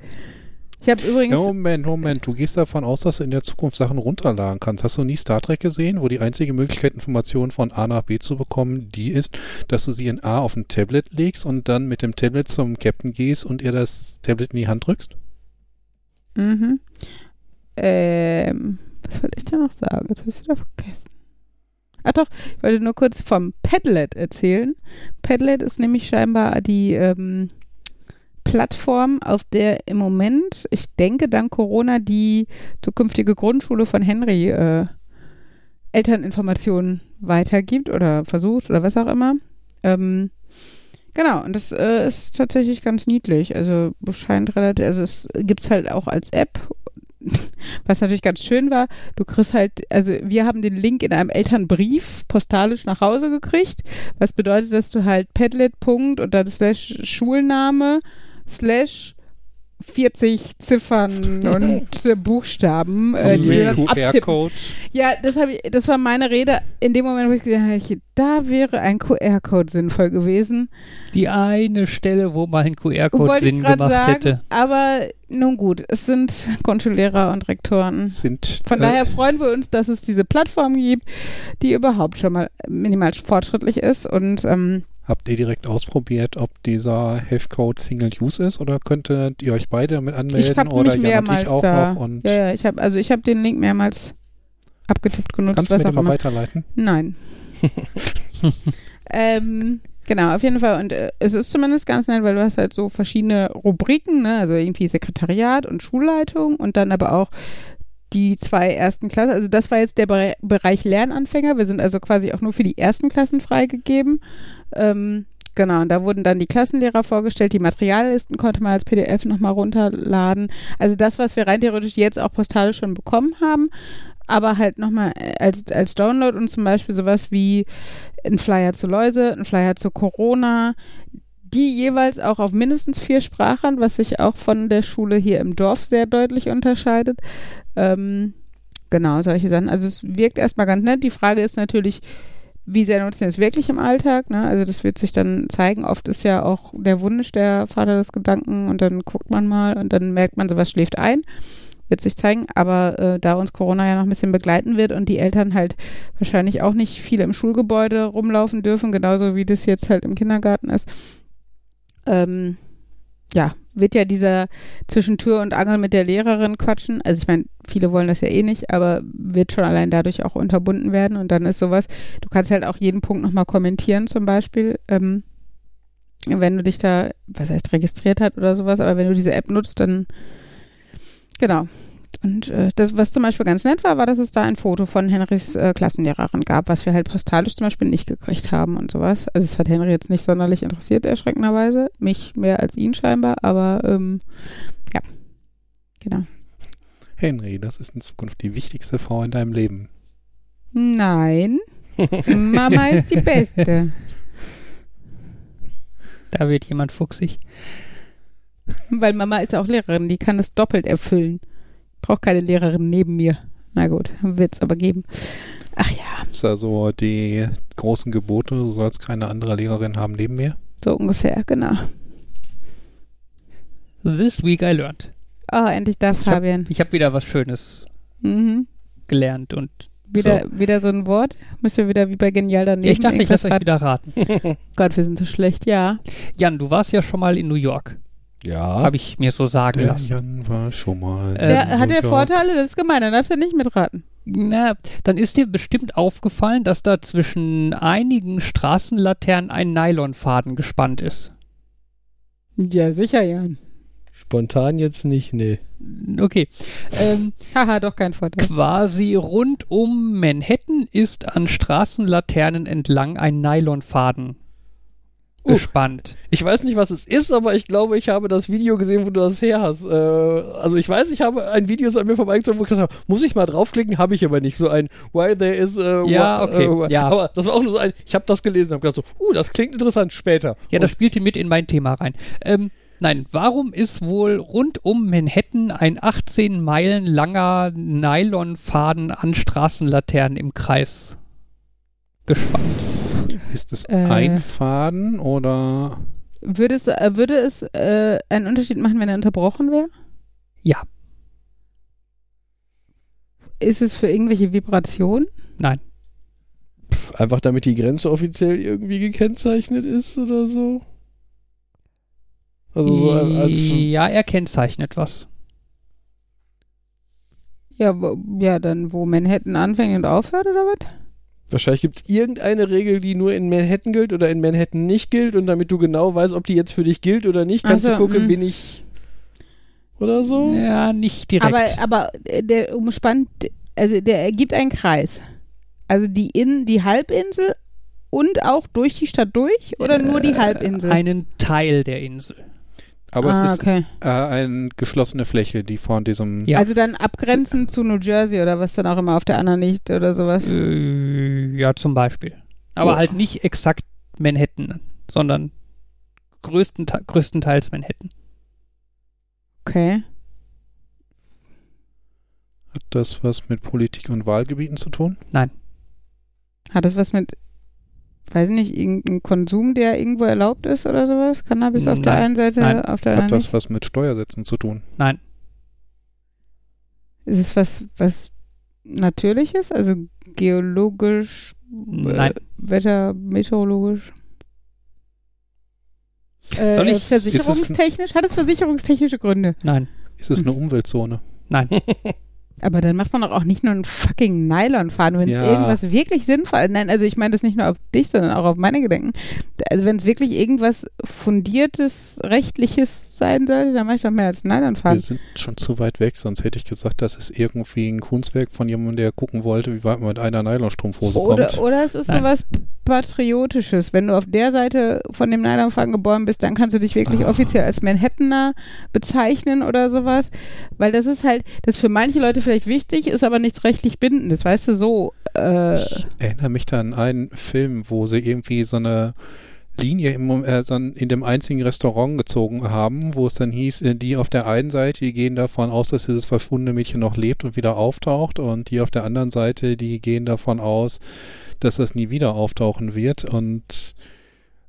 Ich habe übrigens. Moment, Moment. Du gehst davon aus, dass du in der Zukunft Sachen runterladen kannst. Hast du nie Star Trek gesehen, wo die einzige Möglichkeit, Informationen von A nach B zu bekommen, die ist, dass du sie in A auf ein Tablet legst und dann mit dem Tablet zum Captain gehst und ihr das Tablet in die Hand drückst? Mhm. Ähm, was wollte ich da noch sagen? Jetzt habe ich wieder vergessen. Ach doch, ich wollte nur kurz vom Padlet erzählen. Padlet ist nämlich scheinbar die ähm, Plattform, auf der im Moment, ich denke, dank Corona, die zukünftige Grundschule von Henry äh, Elterninformationen weitergibt oder versucht oder was auch immer. Ähm, genau, und das äh, ist tatsächlich ganz niedlich. Also scheint relativ, also es gibt es halt auch als App. Was natürlich ganz schön war, du kriegst halt, also wir haben den Link in einem Elternbrief postalisch nach Hause gekriegt, was bedeutet, dass du halt Padlet. Und dann slash Schulname slash 40 Ziffern und äh, Buchstaben, äh, die QR-Code. ja, das ich, das war meine Rede in dem Moment, wo ich gesagt habe, da wäre ein QR-Code sinnvoll gewesen. Die eine Stelle, wo mal ein QR-Code Sinn gemacht sagen, hätte. aber nun gut, es sind Grundschullehrer und Rektoren. Sind, Von äh, daher freuen wir uns, dass es diese Plattform gibt, die überhaupt schon mal minimal fortschrittlich ist und ähm, Habt ihr direkt ausprobiert, ob dieser Hashcode Single Use ist oder könntet ihr euch beide damit ich anmelden habe oder mehrmals ich auch da. noch und ja, ja, ich habe also ich habe den Link mehrmals abgetippt genutzt, kannst du mir den mal weiterleiten? Nein. ähm, genau, auf jeden Fall. Und äh, es ist zumindest ganz nett, weil du hast halt so verschiedene Rubriken, ne? Also irgendwie Sekretariat und Schulleitung und dann aber auch die zwei ersten Klassen. Also das war jetzt der Bere Bereich Lernanfänger. Wir sind also quasi auch nur für die ersten Klassen freigegeben. Ähm, genau, und da wurden dann die Klassenlehrer vorgestellt. Die Materiallisten konnte man als PDF nochmal runterladen. Also das, was wir rein theoretisch jetzt auch postalisch schon bekommen haben, aber halt nochmal als, als Download und zum Beispiel sowas wie ein Flyer zu Läuse, ein Flyer zu Corona, die jeweils auch auf mindestens vier Sprachen, was sich auch von der Schule hier im Dorf sehr deutlich unterscheidet. Ähm, genau, solche Sachen. Also es wirkt erstmal ganz nett. Die Frage ist natürlich, wie sehr nutzen wir es wirklich im Alltag? Ne? Also das wird sich dann zeigen. Oft ist ja auch der Wunsch der Vater des Gedanken und dann guckt man mal und dann merkt man, sowas schläft ein. Wird sich zeigen. Aber äh, da uns Corona ja noch ein bisschen begleiten wird und die Eltern halt wahrscheinlich auch nicht viel im Schulgebäude rumlaufen dürfen, genauso wie das jetzt halt im Kindergarten ist, ähm, ja, wird ja dieser zwischen Tür und Angel mit der Lehrerin quatschen. Also ich meine, viele wollen das ja eh nicht, aber wird schon allein dadurch auch unterbunden werden. Und dann ist sowas, du kannst halt auch jeden Punkt nochmal kommentieren zum Beispiel, ähm, wenn du dich da, was heißt, registriert hat oder sowas, aber wenn du diese App nutzt, dann genau. Und äh, das, was zum Beispiel ganz nett war, war, dass es da ein Foto von Henrys äh, Klassenlehrerin gab, was wir halt postalisch zum Beispiel nicht gekriegt haben und sowas. Also es hat Henry jetzt nicht sonderlich interessiert, erschreckenderweise. Mich mehr als ihn scheinbar, aber ähm, ja. Genau. Henry, das ist in Zukunft die wichtigste Frau in deinem Leben. Nein. Mama ist die Beste. Da wird jemand fuchsig. Weil Mama ist ja auch Lehrerin, die kann es doppelt erfüllen. Braucht keine Lehrerin neben mir. Na gut, wird es aber geben. Ach ja, Das ist also die großen Gebote, du sollst keine andere Lehrerin haben neben mir. so ungefähr, genau. This week I learned. Oh, endlich da hab- Fabian. Ich habe wieder was Schönes Mhm. gelernt und Wieder, so. wieder so ein Wort. Müsst ihr wieder wie bei Genial daneben. Ja, ich dachte, ich lasse euch wieder raten. Gott, wir sind so schlecht, ja. Jan, du warst ja schon mal in New York, Ja. habe ich mir so sagen Der lassen. Jan war schon mal. Ähm, Der, hat er York. Vorteile? Das ist gemein, dann darfst du nicht mitraten. Na, dann ist dir bestimmt aufgefallen, dass da zwischen einigen Straßenlaternen ein Nylonfaden gespannt ist. Ja, sicher, Jan. Spontan jetzt nicht, nee. Okay. Ähm, Haha, doch kein Vorteil. quasi rund um Manhattan ist an Straßenlaternen entlang ein Nylonfaden Uh. gespannt. Ich weiß nicht, was es ist, aber ich glaube, ich habe das Video gesehen, wo du das her hast. Äh, also ich weiß, ich habe ein Video an mir vorbeigezogen, wo ich gesagt habe, muss ich mal draufklicken, habe ich aber nicht. So ein Why there is äh, Ja, okay, äh, ja. Aber das war auch nur so ein, ich habe das gelesen und habe gedacht so, uh, das klingt interessant, später. Ja, das Und spielte mit in mein Thema rein. Ähm, nein, warum ist wohl rund um Manhattan ein 18 Meilen langer Nylonfaden an Straßenlaternen im Kreis gespannt? Ist es Äh. ein Faden oder Würde es, äh, würde es äh, einen Unterschied machen, wenn er unterbrochen wäre? Ja, Ist es für irgendwelche Vibrationen? nein. pff, einfach damit die Grenze offiziell irgendwie gekennzeichnet ist oder so. Also so als ja, er kennzeichnet was. Ja, ja, dann wo Manhattan anfängt und aufhört oder was? Wahrscheinlich gibt es irgendeine Regel, die nur in Manhattan gilt oder in Manhattan nicht gilt und damit du genau weißt, ob die jetzt für dich gilt oder nicht, kannst Ach du gucken, mm. bin ich oder so. Ja, nicht direkt. Aber, aber äh, der umspannt, also der ergibt einen Kreis. Also die In, die Halbinsel und auch durch die Stadt durch oder nur die Äh, Halbinsel? Einen Teil der Insel. Aber ah, es ist okay. äh, eine geschlossene Fläche, die von diesem Ja. Also dann abgrenzend zu New Jersey oder was dann auch immer auf der anderen liegt oder sowas. Äh, ja, zum Beispiel. Aber Ja. halt nicht exakt Manhattan, sondern größtente größtenteils Manhattan. Okay. hat das was mit Politik und Wahlgebieten zu tun? Hat das was mit, weiß nicht, irgendein Konsum, der irgendwo erlaubt ist oder sowas? Cannabis auf der Nein. einen Seite, Nein. auf der Hat anderen das nicht? was mit Steuersätzen zu tun? Nein, Ist es was, was Natürliches, also geologisch, Nein. Äh, Wetter, meteorologisch? Äh, Soll ich- äh, versicherungstechnisch? Hat es versicherungstechnische Gründe? nein, Ist es eine Umweltzone? nein. Aber dann macht man doch auch nicht nur einen fucking Nylonfaden, wenn es Ja. irgendwas wirklich sinnvoll Nein, also ich meine das nicht nur auf dich, sondern auch auf meine Gedenken. Also wenn es wirklich irgendwas fundiertes, rechtliches sein sollte, dann mache ich doch mehr als einen Wir Nylonfaden. sind schon zu weit weg, sonst hätte ich gesagt, das ist irgendwie ein Kunstwerk von jemandem, der gucken wollte, wie weit man mit einer Nylonstrumpfhose Oder, kommt. oder es ist Nein. sowas Patriotisches. Wenn du auf der Seite von dem Nylonfaden geboren bist, dann kannst du dich wirklich Ah. offiziell als Manhattaner bezeichnen oder sowas. Weil das ist halt, das für manche Leute vielleicht wichtig, ist aber nicht rechtlich bindendes, weißt du, so. Äh, Ich erinnere mich da an einen Film, wo sie irgendwie so eine Linie im, äh, so in dem einzigen Restaurant gezogen haben, wo es dann hieß, äh, die auf der einen Seite, die gehen davon aus, dass dieses verschwundene Mädchen noch lebt und wieder auftaucht und die auf der anderen Seite, die gehen davon aus, dass das nie wieder auftauchen wird und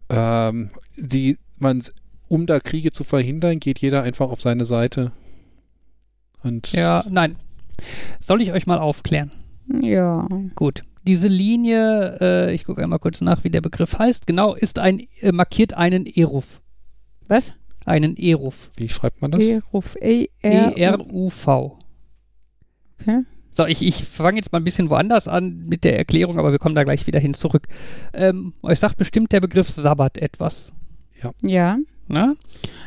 ähm, die, man, um da Kriege zu verhindern, geht jeder einfach auf seine Seite. Und Ja, nein. Soll ich euch mal aufklären? ja. Gut. Diese Linie, äh, ich gucke einmal kurz nach, wie der Begriff heißt. Genau, ist ein, äh, markiert einen Eruf. Was? Einen Eruf. wie schreibt man das? E-Ruf. E-R. E-R-U-V. Okay. So, ich, ich fange jetzt mal ein bisschen woanders an mit der Erklärung, aber wir kommen da gleich wieder hin zurück. Ähm, euch sagt bestimmt der Begriff Sabbat etwas. Ja. Ne?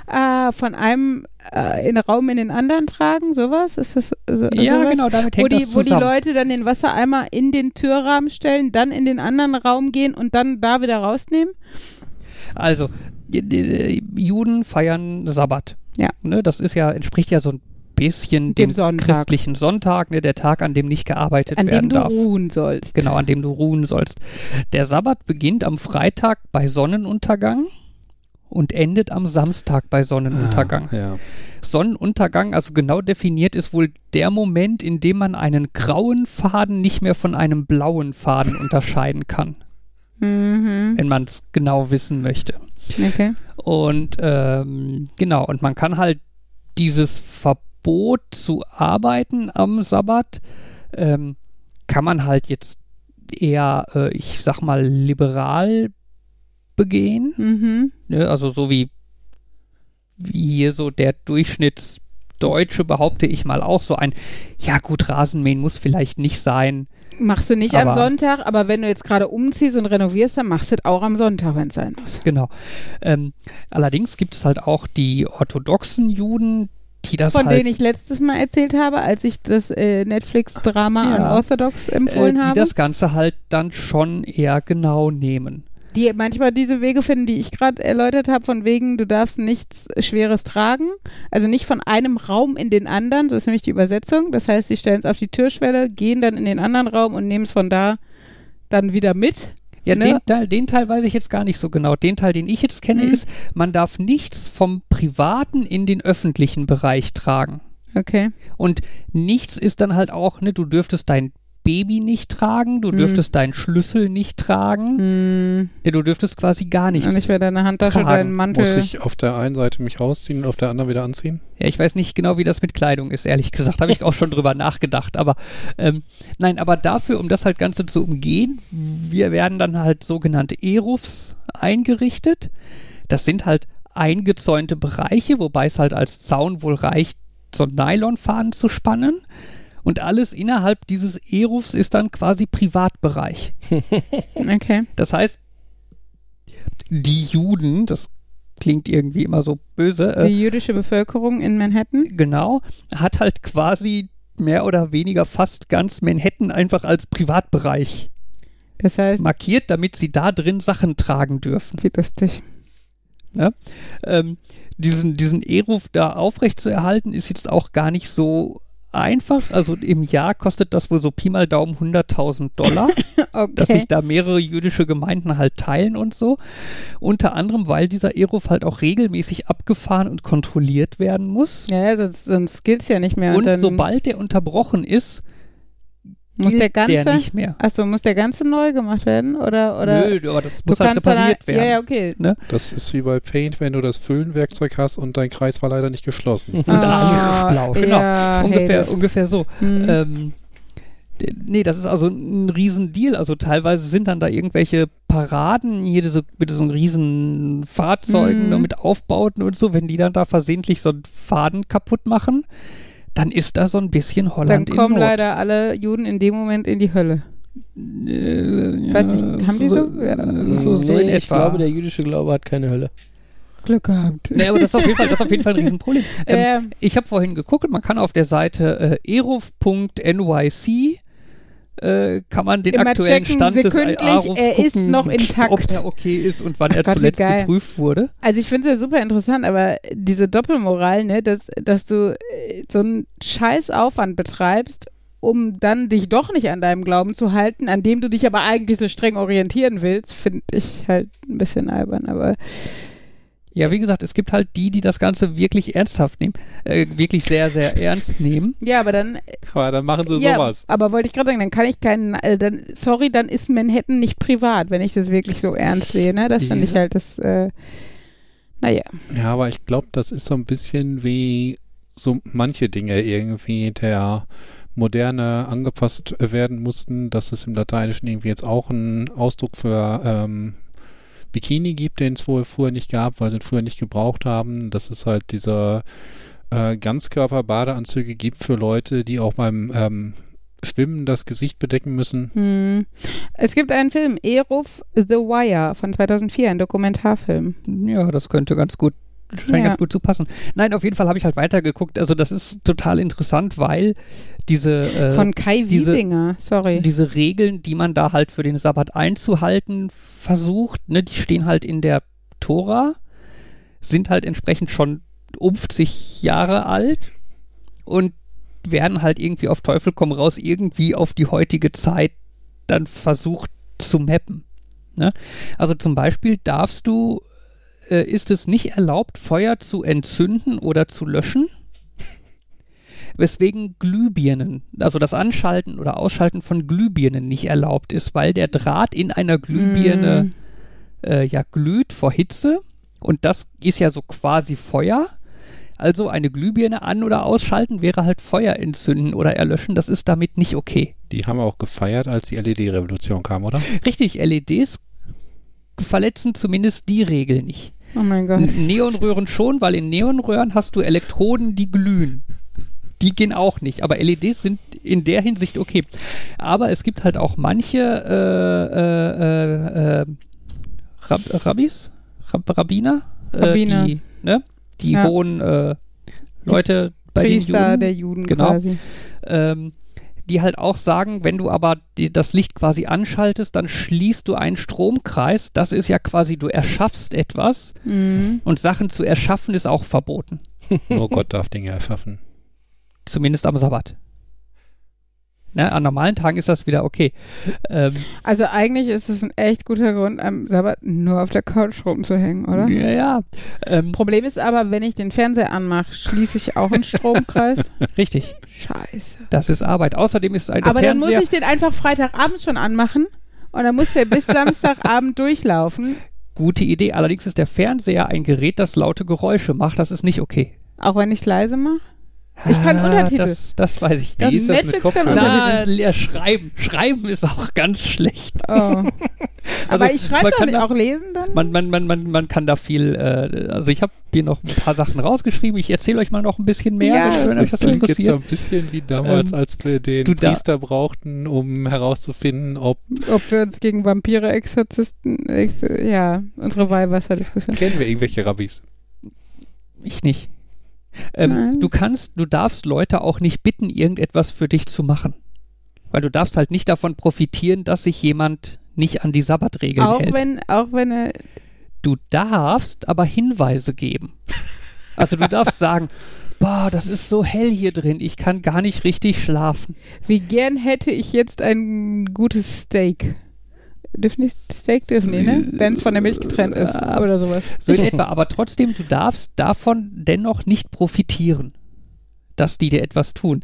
Ah, von einem äh, in den Raum in den anderen tragen, sowas? Ist das so, Ja, sowas? genau, damit Wo hängt die, das wo die zusammen. Leute dann den Wassereimer in den Türrahmen stellen, dann in den anderen Raum gehen und dann da wieder rausnehmen? Also, die, die, die Juden feiern Sabbat. Ja. Ne, das ist ja, entspricht ja so ein bisschen Dem dem, Sonntag. christlichen Sonntag, ne, der Tag, an dem nicht gearbeitet An dem werden du darf. ruhen sollst. Genau, an dem du ruhen sollst. Der Sabbat beginnt am Freitag bei Sonnenuntergang und endet am Samstag bei Sonnenuntergang. Ah, ja. Sonnenuntergang, also genau definiert, ist wohl der Moment, in dem man einen grauen Faden nicht mehr von einem blauen Faden unterscheiden kann, Mhm. wenn man es genau wissen möchte. Okay. Und ähm, genau, und man kann halt dieses Verbot zu arbeiten am Sabbat, ähm, kann man halt jetzt eher, äh, ich sag mal, liberal begehen. Mhm. Ne? Also so wie, wie hier so der Durchschnittsdeutsche, behaupte ich mal auch, so ein, ja gut, Rasenmähen muss vielleicht nicht sein. Machst du nicht am Aber- Sonntag, aber wenn du jetzt gerade umziehst und renovierst, dann machst du es auch am Sonntag, wenn es sein muss. Genau. Ähm, allerdings gibt es halt auch die orthodoxen Juden, die das Von halt, denen ich letztes Mal erzählt habe, als ich das äh, Netflix-Drama Ja. Unorthodox äh, empfohlen die habe. das Ganze halt dann schon eher genau nehmen. Die manchmal diese Wege finden, die ich gerade erläutert habe, von wegen, du darfst nichts Schweres tragen. Also nicht von einem Raum in den anderen, so ist nämlich die Übersetzung. Das heißt, sie stellen es auf die Türschwelle, gehen dann in den anderen Raum und nehmen es von da dann wieder mit. Ja, Ne? den, Teil, den Teil weiß ich jetzt gar nicht so genau. Den Teil, den ich jetzt kenne, Mhm. ist, man darf nichts vom privaten in den öffentlichen Bereich tragen. Okay. Und nichts ist dann halt auch, ne, du dürftest dein Baby nicht tragen, du Mhm. dürftest deinen Schlüssel nicht tragen, Hm. ja, du dürftest quasi gar nichts. Und nicht mehr deine Handtasche, tragen. deinen Mantel. Muss ich auf der einen Seite mich rausziehen und auf der anderen wieder anziehen? Ja, ich weiß nicht genau, wie das mit Kleidung ist, ehrlich gesagt. Habe ich auch schon drüber nachgedacht. Aber ähm, nein, aber dafür, um das halt Ganze zu umgehen, wir werden dann halt sogenannte Erufs eingerichtet. Das sind halt eingezäunte Bereiche, wobei es halt als Zaun wohl reicht, so Nylonfahnen zu spannen. Und alles innerhalb dieses Erufs ist dann quasi Privatbereich. okay. Das heißt, die Juden, das klingt irgendwie immer so böse, äh, Die jüdische Bevölkerung in Manhattan. Genau, hat halt quasi mehr oder weniger fast ganz Manhattan einfach als Privatbereich Das heißt, markiert, damit sie da drin Sachen tragen dürfen. wie lustig. Ähm, diesen, diesen E-Ruf da aufrechtzuerhalten, ist jetzt auch gar nicht so einfach. Also im Jahr kostet das wohl so Pi mal Daumen 100.000 Dollar, dass Okay. sich da mehrere jüdische Gemeinden halt teilen und so. Unter anderem, weil dieser E-Ruf halt auch regelmäßig abgefahren und kontrolliert werden muss. Ja, sonst, sonst gilt's ja nicht mehr. und sobald der unterbrochen ist, muss der ganze. nicht mehr. Achso, muss der ganze neu gemacht werden? Oder, oder Nö, aber das muss halt kannst dann repariert halt- werden. Ja, ja, okay. Das ist wie bei Paint, wenn du das Füllenwerkzeug hast und dein Kreis war leider nicht geschlossen. Und ah, blau, genau. Ja, ungefähr, ungefähr so. Hm. Ähm, nee, das ist also ein Riesendeal. Also teilweise sind dann da irgendwelche Paraden, hier diese, mit so riesen Fahrzeugen Mhm. und mit Aufbauten und so, wenn die dann da versehentlich so einen Faden kaputt machen, dann ist da so ein bisschen dann Holland kommen in Not. leider alle Juden in dem Moment in die Hölle. Äh, Ich weiß nicht, haben die so? Ja. so, so nee, in ich etwa. glaube, der jüdische Glaube hat keine Hölle. Glück gehabt. Nee, aber das ist auf jeden Fall, das ist auf jeden Fall ein Riesenproblem. Ähm, Ähm, Ich habe vorhin geguckt, man kann auf der Seite äh, eruf.nyc äh, kann man den Immer aktuellen checken, Stand des Arufs er ist gucken, noch intakt. ob er okay ist und wann Ach er Gott, zuletzt geprüft wurde. also ich finde es ja super interessant, aber diese Doppelmoral, ne, dass, dass du äh, so einen scheiß Aufwand betreibst, um dann dich doch nicht an deinem Glauben zu halten, an dem du dich aber eigentlich so streng orientieren willst, finde ich halt ein bisschen albern, aber Ja, wie gesagt, es gibt halt die, die das Ganze wirklich ernsthaft nehmen, äh, wirklich sehr, sehr ernst nehmen. ja, aber dann Aber dann machen sie ja, sowas. aber wollte ich gerade sagen, dann kann ich keinen, äh, dann, sorry, dann ist Manhattan nicht privat, wenn ich das wirklich so ernst sehe, ne? Das finde ich Ja. halt das, äh, naja. Ja, aber ich glaube, das ist so ein bisschen wie so manche Dinge irgendwie der Moderne angepasst werden mussten, dass es im Lateinischen irgendwie jetzt auch einen Ausdruck für ähm, Bikini gibt, den es wohl früher nicht gab, weil sie ihn früher nicht gebraucht haben. Dass es halt diese äh, Ganzkörper-Badeanzüge gibt für Leute, die auch beim ähm, Schwimmen das Gesicht bedecken müssen. Hm. Es gibt einen Film, Eruf The Wire von 2004, ein Dokumentarfilm. Ja, das könnte ganz gut, scheint Ja. ganz gut zu passen. Nein, auf jeden Fall habe ich halt weitergeguckt. Also das ist total interessant, weil diese äh, Von Kai diese- Wiesinger, sorry. diese Regeln, die man da halt für den Sabbat einzuhalten versucht, ne, die stehen halt in der Tora, sind halt entsprechend schon 50 Jahre alt und werden halt irgendwie auf Teufel komm raus irgendwie auf die heutige Zeit dann versucht zu mappen. Ne? Also zum Beispiel darfst du, äh, ist es nicht erlaubt, Feuer zu entzünden oder zu löschen, weswegen Glühbirnen, also das Anschalten oder Ausschalten von Glühbirnen nicht erlaubt ist, weil der Draht in einer Glühbirne Hm. äh, ja glüht vor Hitze und das ist ja so quasi Feuer. Also eine Glühbirne an- oder ausschalten wäre halt Feuer entzünden oder erlöschen. Das ist damit nicht okay. Die haben auch gefeiert, als die LED-Revolution kam, oder? Richtig, LEDs verletzen zumindest die Regel nicht. Oh mein Gott. Neonröhren schon, weil in Neonröhren hast du Elektroden, die glühen. Die gehen auch nicht, aber LEDs sind in der Hinsicht okay. Aber es gibt halt auch manche äh, äh, äh, Rab Rabbis, Rab Rabbiner, Rabbiner. Äh, die, ne? die Ja. hohen äh, Leute bei den Priester Juden, der Juden Genau. quasi. ähm, die halt auch sagen, wenn du aber die, das Licht quasi anschaltest, dann schließt du einen Stromkreis. Das ist ja quasi, du erschaffst etwas Mhm. und Sachen zu erschaffen ist auch verboten. Nur Gott darf Dinge erschaffen. Zumindest am Sabbat. Ne, an normalen Tagen ist das wieder okay. Ähm, Also eigentlich ist es ein echt guter Grund, am Sabbat nur auf der Couch rumzuhängen, oder? ja, ja. Ähm, Problem ist aber, wenn ich den Fernseher anmache, schließe ich auch einen Stromkreis. richtig, Scheiße. das ist Arbeit. Außerdem ist ein Aber dann Fernseher muss ich den einfach Freitagabends schon anmachen und dann muss der bis Samstagabend durchlaufen. gute Idee. Allerdings ist der Fernseher ein Gerät, das laute Geräusche macht. Das ist nicht okay. Auch wenn ich es leise mache. Ich kann Ah, Untertitel. Das, das weiß ich Das nicht. ist das mit Netflix? Untertitel. Na, ja, schreiben. Schreiben ist auch ganz schlecht. Oh. Aber Also, ich schreibe kann da- auch lesen dann? Man, man, man, man, man kann da viel, äh, also ich habe hier noch ein paar Sachen rausgeschrieben. Ich erzähle euch mal noch ein bisschen mehr, Ja, wenn, wenn euch Das das klingt jetzt so interessiert. ein bisschen wie damals, Ähm, als wir den du da- Priester brauchten, um herauszufinden, ob Ob wir uns gegen Vampire, Exorzisten, Ex ja, unsere Weihwasserdiskussion. kennen wir irgendwelche Rabbis. Ich nicht. Ähm, du kannst, du darfst Leute auch nicht bitten, irgendetwas für dich zu machen. Weil du darfst halt nicht davon profitieren, dass sich jemand nicht an die Sabbatregeln Auch hält. wenn, auch wenn er, Du darfst aber Hinweise geben. Also du darfst sagen, boah, das ist so hell hier drin, ich kann gar nicht richtig schlafen. wie gern hätte ich jetzt ein gutes Steak. Dürfen nicht Steak dürfen die, ne? Wenn es von der Milch getrennt ist Äh, oder sowas. So in etwa, aber trotzdem, du darfst davon dennoch nicht profitieren, dass die dir etwas tun.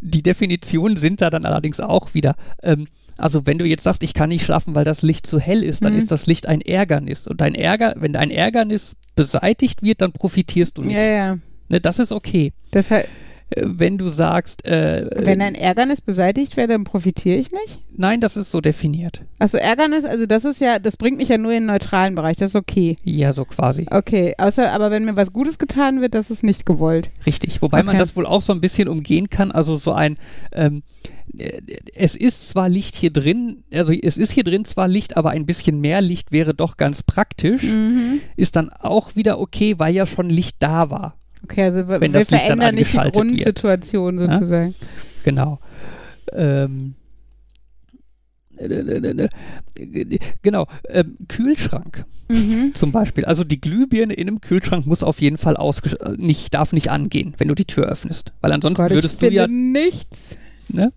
Die Definitionen sind da dann allerdings auch wieder. Ähm, also wenn du jetzt sagst, ich kann nicht schlafen, weil das Licht zu hell ist, dann Mhm. ist das Licht ein Ärgernis. Und dein Ärger, wenn dein Ärgernis beseitigt wird, dann profitierst du nicht. Ja, ja. Ne, das ist okay. Das heißt, Äh, Wenn du sagst, äh, wenn äh, ein Ärgernis beseitigt wäre, dann profitiere ich nicht? nein, das ist so definiert. Also Ärgernis, also das ist ja, das bringt mich ja nur in den neutralen Bereich, das ist okay. Ja, so quasi. Okay, außer, aber wenn mir was Gutes getan wird, das ist nicht gewollt. Richtig, wobei man Okay. das wohl auch so ein bisschen umgehen kann. Also so ein, ähm, äh, es ist zwar Licht hier drin, also es ist hier drin zwar Licht, aber ein bisschen mehr Licht wäre doch ganz praktisch. Mhm. Ist dann auch wieder okay, weil ja schon Licht da war. Okay, also Wenn wir das Licht dann verändern nicht die angeschaltet wird. Grundsituation Ja? sozusagen. Genau. Ähm, äh, äh, äh, äh, genau, ähm, Kühlschrank Mhm. zum Beispiel. Also die Glühbirne in einem Kühlschrank muss auf jeden Fall äh, nicht, darf nicht angehen, wenn du die Tür öffnest. Weil ansonsten Gott, würdest du ja nichts. Ne?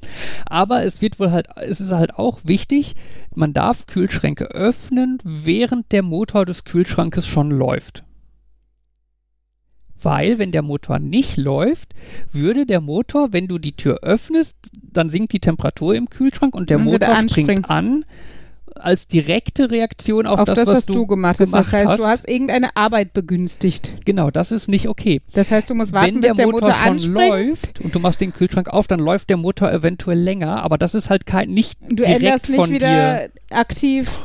Aber es wird wohl halt, es ist halt auch wichtig, man darf Kühlschränke öffnen, während der Motor des Kühlschrankes schon läuft. Weil, wenn der Motor nicht läuft, würde der Motor, wenn du die Tür öffnest, dann sinkt die Temperatur im Kühlschrank und der würde Motor springt an als direkte Reaktion auf, Auf das, das, was, was du gemacht hast. gemacht Das heißt, du hast. hast irgendeine Arbeit begünstigt. Genau, das ist nicht okay. Das heißt, du musst warten, wenn bis der der Motor, Motor, schon läuft und du machst den Kühlschrank auf, dann läuft der Motor eventuell länger, aber das ist halt kein nicht Du direkt änderst nicht von dir. wieder aktiv.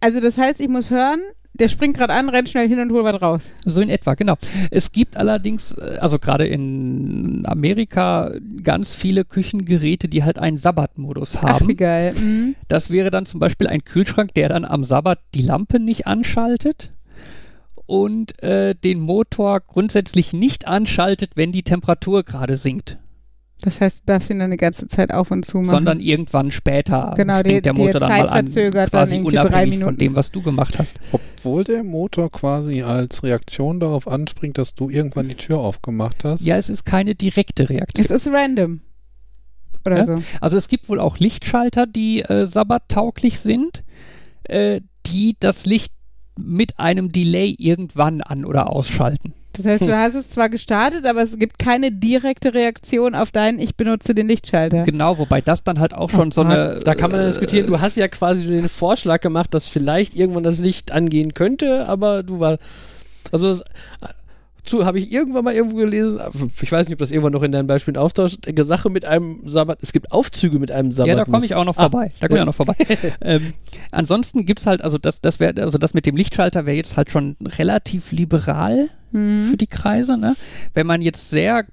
Also das heißt, ich muss hören, der springt gerade an, rennt schnell hin und hol was raus. So in etwa, genau. Es gibt allerdings, äh, also gerade in Amerika, ganz viele Küchengeräte, die halt einen Sabbatmodus Ach, wie haben. geil. Mhm. Das wäre dann zum Beispiel ein Kühlschrank, der dann am Sabbat die Lampe nicht anschaltet und äh, den Motor grundsätzlich nicht anschaltet, wenn die Temperatur gerade sinkt, Das heißt, du darfst ihn dann eine ganze Zeit auf und zu machen. sondern irgendwann später Genau, die- springt der die Motor dann Zeit mal an, verzögert dann quasi irgendwie drei unabhängig von Minuten. dem, was du gemacht hast. Obwohl der Motor quasi als Reaktion darauf anspringt, dass du irgendwann die Tür aufgemacht hast. Ja, es ist keine direkte Reaktion. es ist random. Oder Ja? so. Also es gibt wohl auch Lichtschalter, die äh, sabbattauglich sind, äh, die das Licht mit einem Delay irgendwann an- oder ausschalten. Das heißt, Hm. du hast es zwar gestartet, aber es gibt keine direkte Reaktion auf deinen Ich benutze den Lichtschalter. Genau, wobei das dann halt auch schon Oh so eine... Da kann man äh, diskutieren. Du hast ja quasi den Vorschlag gemacht, dass vielleicht irgendwann das Licht angehen könnte, aber du war. Also, das, zu habe ich irgendwann mal irgendwo gelesen, ich weiß nicht, ob das irgendwann noch in deinen Beispielen auftaucht, eine Sache mit einem Sabbat. Es gibt Aufzüge mit einem Sabbat. Ja, da komme ich auch noch Ah. vorbei. Da komme ich auch noch vorbei. ähm, ansonsten gibt's halt, also das, das wäre, also das mit dem Lichtschalter wäre jetzt halt schon relativ liberal Mhm. für die Kreise, ne? Wenn man jetzt sehr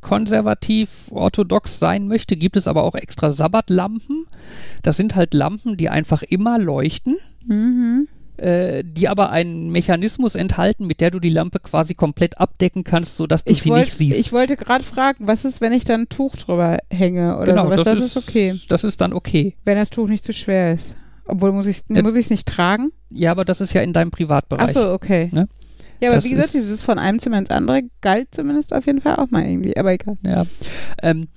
konservativ orthodox sein möchte, gibt es aber auch extra Sabbatlampen. Das sind halt Lampen, die einfach immer leuchten, Mhm. Äh, die aber einen Mechanismus enthalten, mit der du die Lampe quasi komplett abdecken kannst, sodass du Ich, sie wollt, nicht siehst. ich wollte gerade fragen, was ist, wenn ich dann ein Tuch drüber hänge oder genau, sowas? Das, ist, okay. Das ist dann okay. Wenn das Tuch nicht zu schwer ist. Obwohl, muss ich es Ja. muss ich's nicht tragen? Ja, aber das ist ja in deinem Privatbereich. Ach so, okay. Ne? Ja, aber Das wie gesagt, dieses von einem Zimmer ins andere galt zumindest auf jeden Fall auch mal irgendwie. Aber egal. Ja. Ähm,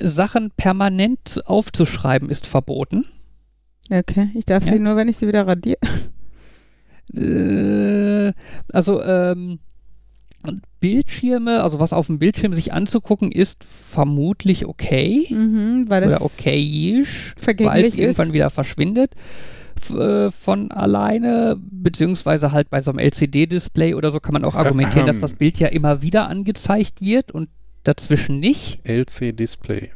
Sachen permanent aufzuschreiben ist verboten. Okay, ich darf Ja. sie nur, wenn ich sie wieder radiere. Äh, also ähm, Bildschirme, also was auf dem Bildschirm sich anzugucken, ist vermutlich okay Mhm, weil das oder okayisch, weil es irgendwann wieder verschwindet äh, von alleine, beziehungsweise halt bei so einem LCD-Display oder so kann man auch argumentieren, dass Ahem. das Bild ja immer wieder angezeigt wird und dazwischen nicht. LC-Display.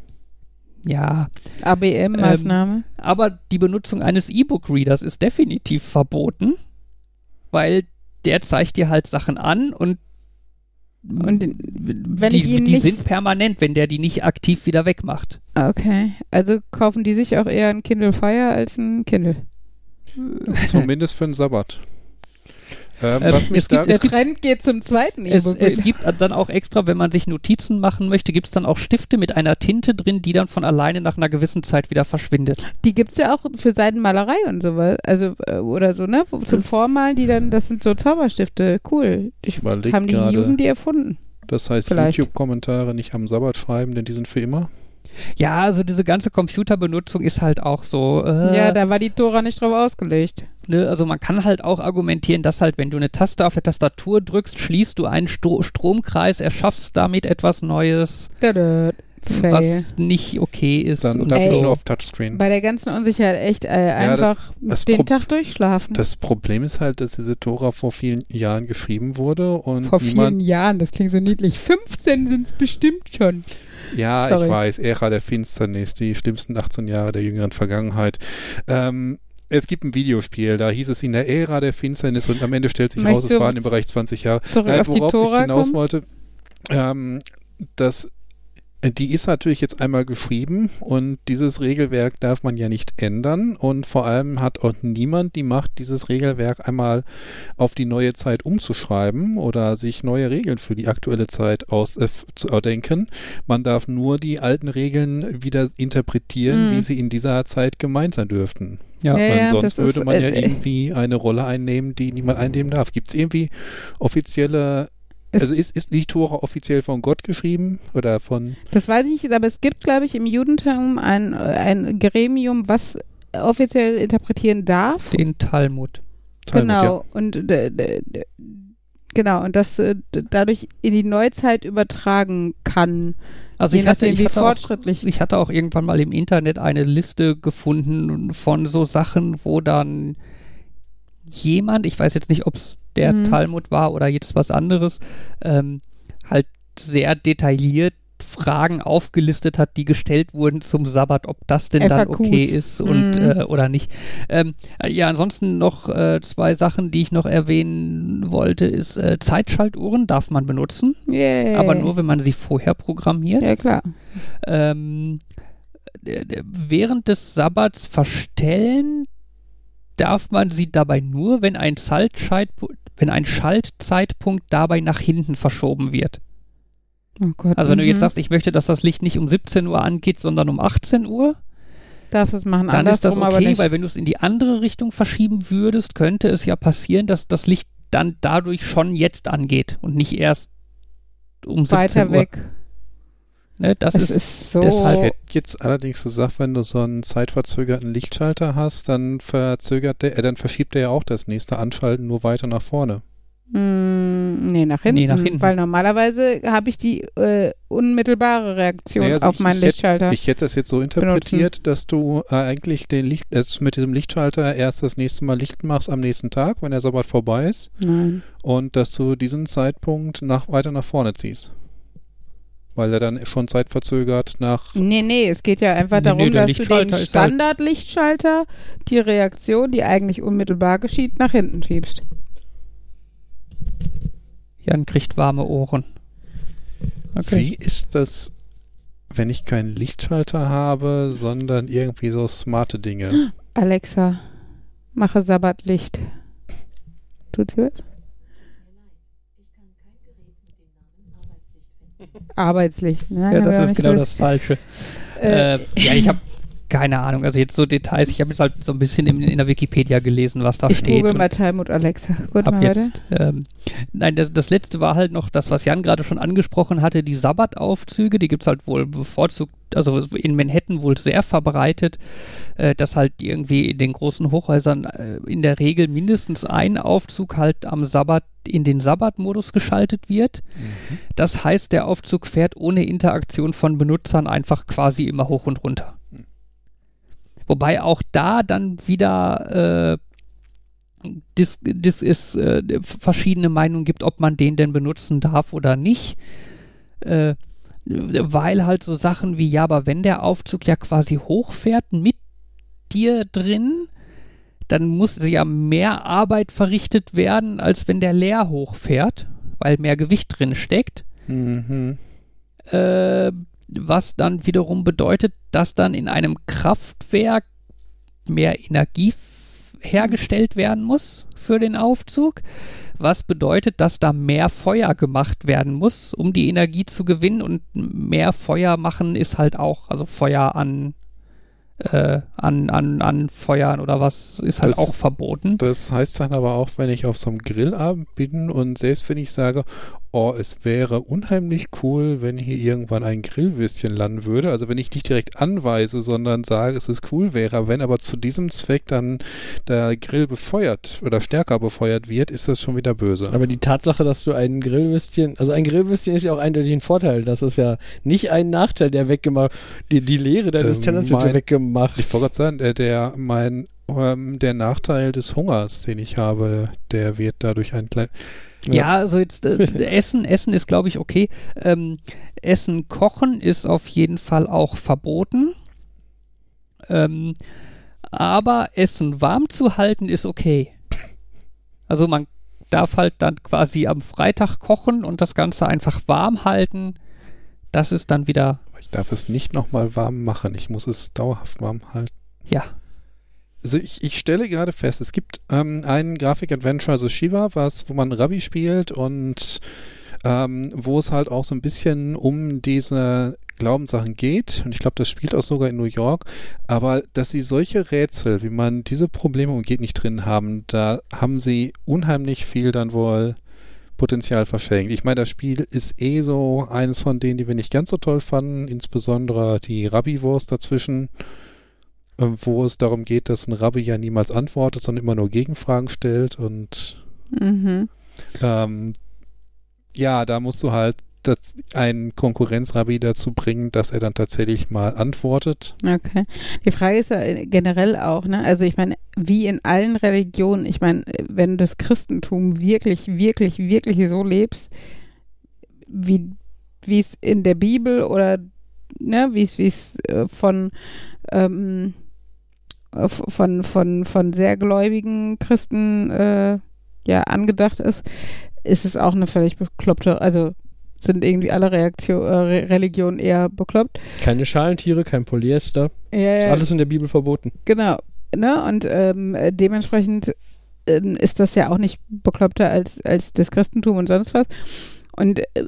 Ja, ABM-Maßnahme. aber die Benutzung eines E-Book-Readers ist definitiv verboten, weil der zeigt dir halt Sachen an und Und wenn die, ich ihn die nicht- sind permanent, wenn der die nicht aktiv wieder wegmacht. Okay, also kaufen die sich auch eher ein Kindle Fire als ein Kindle. Zumindest für den Sabbat. Ähm, Ähm, was mich es gibt Der Trend geht zum zweiten Es, es gibt dann auch extra, wenn man sich Notizen machen möchte, gibt es dann auch Stifte mit einer Tinte drin, die dann von alleine nach einer gewissen Zeit wieder verschwindet. Die gibt es ja auch für Seidenmalerei und sowas. Also, äh, oder so, ne? Zum Vormalen, die dann, das sind so Zauberstifte. Cool. ich Haben die Jugend die erfunden? das heißt. YouTube-Kommentare nicht am Sabbat schreiben, denn die sind für immer. Ja, also diese ganze Computerbenutzung ist halt auch so. Äh, Ja, da war die Tora nicht drauf ausgelegt. ne, also man kann halt auch argumentieren, dass halt, wenn du eine Taste auf der Tastatur drückst, schließt du einen Sto Stromkreis, erschaffst damit etwas Neues, Dada. Fail. was nicht okay ist. Dann und darf ich Ey. nur auf Touchscreen. Bei der ganzen Unsicherheit echt äh, das- einfach das den Prob- Tag durchschlafen. Das Problem ist halt, dass diese Tora vor vielen Jahren geschrieben wurde und Vor vielen. Jahren, das klingt so niedlich. 15 sind es bestimmt schon. Ja, Sorry. ich weiß, Ära der Finsternis, die schlimmsten 18 Jahre der jüngeren Vergangenheit. Ähm, es gibt ein Videospiel, da hieß es in der Ära der Finsternis und am Ende stellt sich raus, es waren im Bereich 20 Jahre. Zurück Nein, worauf ich hinaus kommen? wollte, ähm, dass die ist natürlich jetzt einmal geschrieben und dieses Regelwerk darf man ja nicht ändern und vor allem hat auch niemand die Macht, dieses Regelwerk einmal auf die neue Zeit umzuschreiben oder sich neue Regeln für die aktuelle Zeit auszudenken. Man darf nur die alten Regeln wieder interpretieren, Mhm. wie sie in dieser Zeit gemeint sein dürften. Ja. Ja, Weil ja, sonst würde ist, man ja äh, irgendwie eine Rolle einnehmen, die niemand einnehmen darf. Gibt es irgendwie offizielle, also ist, ist die Tora offiziell von Gott geschrieben oder von, Das weiß ich nicht, aber es gibt, glaube ich, im Judentum ein, ein Gremium, was offiziell interpretieren darf. Den Talmud. Talmud, genau. Und d- d- d- genau, und das äh, dadurch in die Neuzeit übertragen kann. Also je ich hatte, nachdem, ich wie hatte auch fortschrittlich. Ich hatte auch irgendwann mal im Internet eine Liste gefunden von so Sachen, wo dann jemand, ich weiß jetzt nicht, ob es der Mhm. Talmud war oder jetzt was anderes, ähm, halt sehr detailliert Fragen aufgelistet hat, die gestellt wurden zum Sabbat, ob das denn dann FAQs. okay ist und Mhm. äh, oder nicht. Ähm, äh, ja, ansonsten noch äh, zwei Sachen, die ich noch erwähnen wollte, ist äh, Zeitschaltuhren darf man benutzen, Yay. aber nur, wenn man sie vorher programmiert. Ja, klar. Ähm, während des Sabbats verstellen darf man sie dabei nur, wenn ein, wenn ein Schaltzeitpunkt dabei nach hinten verschoben wird. Oh Gott. Also wenn du jetzt mhm. sagst, ich möchte, dass das Licht nicht um 17 Uhr angeht, sondern um 18 Uhr, darfst es machen, dann ist das okay, weil wenn du es in die andere Richtung verschieben würdest, könnte es ja passieren, dass das Licht dann dadurch schon jetzt angeht und nicht erst um 17 weiter Uhr. weg. Ne, das Es ist, ist so. deshalb- Ich hätte jetzt allerdings gesagt, wenn du so einen zeitverzögerten Lichtschalter hast, dann verzögert der, äh, dann verschiebt der ja auch das nächste Anschalten nur weiter nach vorne. Mm, nee, nach hinten. Nee, nach hinten. Weil normalerweise habe ich die äh, unmittelbare Reaktion Naja, also auf ich- meinen ich hätte- Lichtschalter. Ich hätte das jetzt so interpretiert, dass du äh, eigentlich den Licht, äh, mit diesem Lichtschalter erst das nächste Mal Licht machst am nächsten Tag, wenn der Sabbat vorbei ist, Nein. und dass du diesen Zeitpunkt nach, weiter nach vorne ziehst. Weil er dann schon zeitverzögert nach. Nee, nee, es geht ja einfach Nee, darum, nee, dass du den halt- Standardlichtschalter, die Reaktion, die eigentlich unmittelbar geschieht, nach hinten schiebst. Jan kriegt warme Ohren. Okay. Wie ist das, wenn ich keinen Lichtschalter habe, sondern irgendwie so smarte Dinge? Alexa, mache Sabbatlicht. Tut sie was? Arbeitslicht. Ne? Ja, das ist genau das Falsche. Äh, Äh, ja, ich habe keine Ahnung. Also jetzt so Details. Ich habe jetzt halt so ein bisschen in, in der Wikipedia gelesen, was da ich steht. google und mal Talmud Alexa. Gut, hab mal jetzt, ähm, nein, das, das letzte war halt noch das, was Jan gerade schon angesprochen hatte, die Sabbataufzüge, die gibt's halt wohl bevorzugt, also in Manhattan wohl sehr verbreitet, äh, dass halt irgendwie in den großen Hochhäusern äh, in der Regel mindestens ein Aufzug halt am Sabbat in den Sabbatmodus geschaltet wird. Das heißt, der Aufzug fährt ohne Interaktion von Benutzern einfach quasi immer hoch und runter. Wobei auch da dann wieder äh, dis, dis ist, äh, verschiedene Meinungen gibt, ob man den denn benutzen darf oder nicht. Äh, weil halt so Sachen wie, ja, aber wenn der Aufzug ja quasi hochfährt mit dir drin, dann muss ja mehr Arbeit verrichtet werden, als wenn der leer hochfährt, weil mehr Gewicht drin steckt Mhm. äh, was dann wiederum bedeutet, dass dann in einem Kraftwerk mehr Energie hergestellt werden muss für den Aufzug, was bedeutet, dass da mehr Feuer gemacht werden muss, um die Energie zu gewinnen und mehr Feuer machen ist halt auch, also Feuer an äh, an, an, an Feuern oder was ist halt Das- auch verboten. Das heißt dann aber auch, wenn ich auf so einem Grillabend bin und selbst wenn ich sage, oh, es wäre unheimlich cool, wenn hier irgendwann ein Grillwürstchen landen würde, also wenn ich nicht direkt anweise, sondern sage, es ist cool wäre, wenn aber zu diesem Zweck dann der Grill befeuert oder stärker befeuert wird, ist das schon wieder böse. Aber die Tatsache, dass du ein Grillwürstchen, also ein Grillwürstchen ist ja auch eindeutig ein Vorteil. Das ist ja nicht ein Nachteil, der weggemacht, die, die Leere deines Ähm, Tellers wird ja weggemacht. Ich wollte gerade sagen, der, der, mein, ähm, der Nachteil des Hungers, den ich habe, der wird dadurch ein klein. Ja, also jetzt äh, Essen, Essen ist glaube ich okay. Ähm, Essen kochen ist auf jeden Fall auch verboten. Ähm, aber Essen warm zu halten ist okay. Also man darf halt dann quasi am Freitag kochen und das Ganze einfach warm halten. Das ist dann wieder, Ich darf es nicht nochmal warm machen. Ich muss es dauerhaft warm halten. ja, Also ich, ich stelle gerade fest, es gibt ähm, ein Grafik-Adventure, also Shiva, was, wo man Rabbi spielt und ähm, wo es halt auch so ein bisschen um diese Glaubenssachen geht. Und ich glaube, das spielt auch sogar in New York. Aber dass sie solche Rätsel, wie man diese Probleme umgeht, nicht drin haben, da haben sie unheimlich viel dann wohl Potenzial verschenkt. Ich meine, das Spiel ist eh so eines von denen, die wir nicht ganz so toll fanden, insbesondere die Rabbi-Wurst dazwischen wo es darum geht, dass ein Rabbi ja niemals antwortet, sondern immer nur Gegenfragen stellt. Und Mhm. ähm, ja, da musst du halt einen Konkurrenzrabbi dazu bringen, dass er dann tatsächlich mal antwortet. Okay. Die Frage ist ja generell auch, ne? Also ich meine, wie in allen Religionen, ich meine, wenn du das Christentum wirklich, wirklich, wirklich so lebst, wie wie es in der Bibel oder ne, wie es wie es äh, von ähm, äh, von von von sehr gläubigen Christen äh, ja angedacht ist, ist es auch eine völlig bekloppte, also sind irgendwie alle Reaktio äh, Re Religionen eher bekloppt. Keine Schalentiere, kein Polyester. Ja, Ist alles in der Bibel verboten. Genau. Ne? Und ähm, äh, dementsprechend ähm, ist das ja auch nicht bekloppter als, als das Christentum und sonst was. Und äh,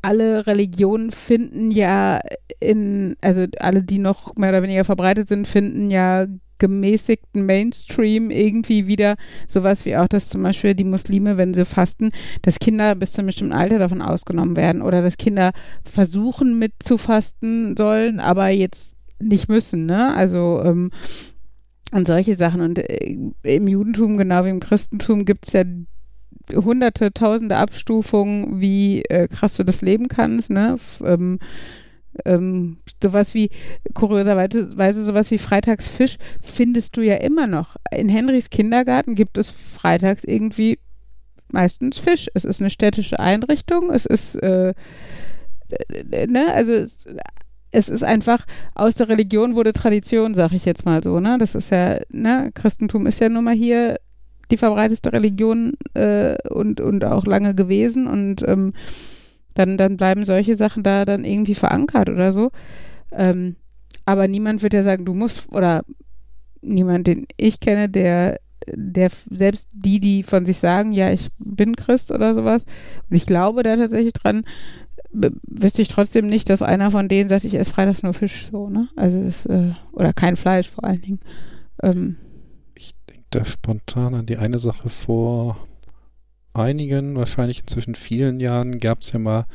alle Religionen finden ja in, also alle, die noch mehr oder weniger verbreitet sind, finden ja gemäßigten Mainstream irgendwie wieder sowas wie auch, dass zum Beispiel die Muslime, wenn sie fasten, dass Kinder bis zu einem bestimmten Alter davon ausgenommen werden oder dass Kinder versuchen mitzufasten sollen, aber jetzt nicht müssen, ne? Also ähm, und solche Sachen. Und äh, im Judentum, genau wie im Christentum, gibt es ja hunderte, tausende Abstufungen, wie äh, krass du das leben kannst, ne? F ähm, ähm, sowas wie, kurioserweise Weise sowas wie Freitagsfisch findest du ja immer noch. In Henrys Kindergarten gibt es freitags irgendwie meistens Fisch. Es ist eine städtische Einrichtung, es ist, äh, äh, ne, also es, es ist einfach, aus der Religion wurde Tradition, sag ich jetzt mal so, ne? Das ist ja, ne, Christentum ist ja nun mal hier die verbreiteste Religion äh, und, und auch lange gewesen und ähm, Dann, dann bleiben solche Sachen da dann irgendwie verankert oder so. Ähm, aber niemand wird ja sagen, du musst, oder niemand, den ich kenne, der, der selbst die, die von sich sagen, ja, ich bin Christ oder sowas, und ich glaube da tatsächlich dran, wüsste ich trotzdem nicht, dass einer von denen sagt, ich esse freitags nur Fisch, so, ne? Also das, äh, oder kein Fleisch vor allen Dingen. Ähm, Ich denke da spontan an die eine Sache vor einigen, wahrscheinlich inzwischen vielen Jahren, gab es ja mal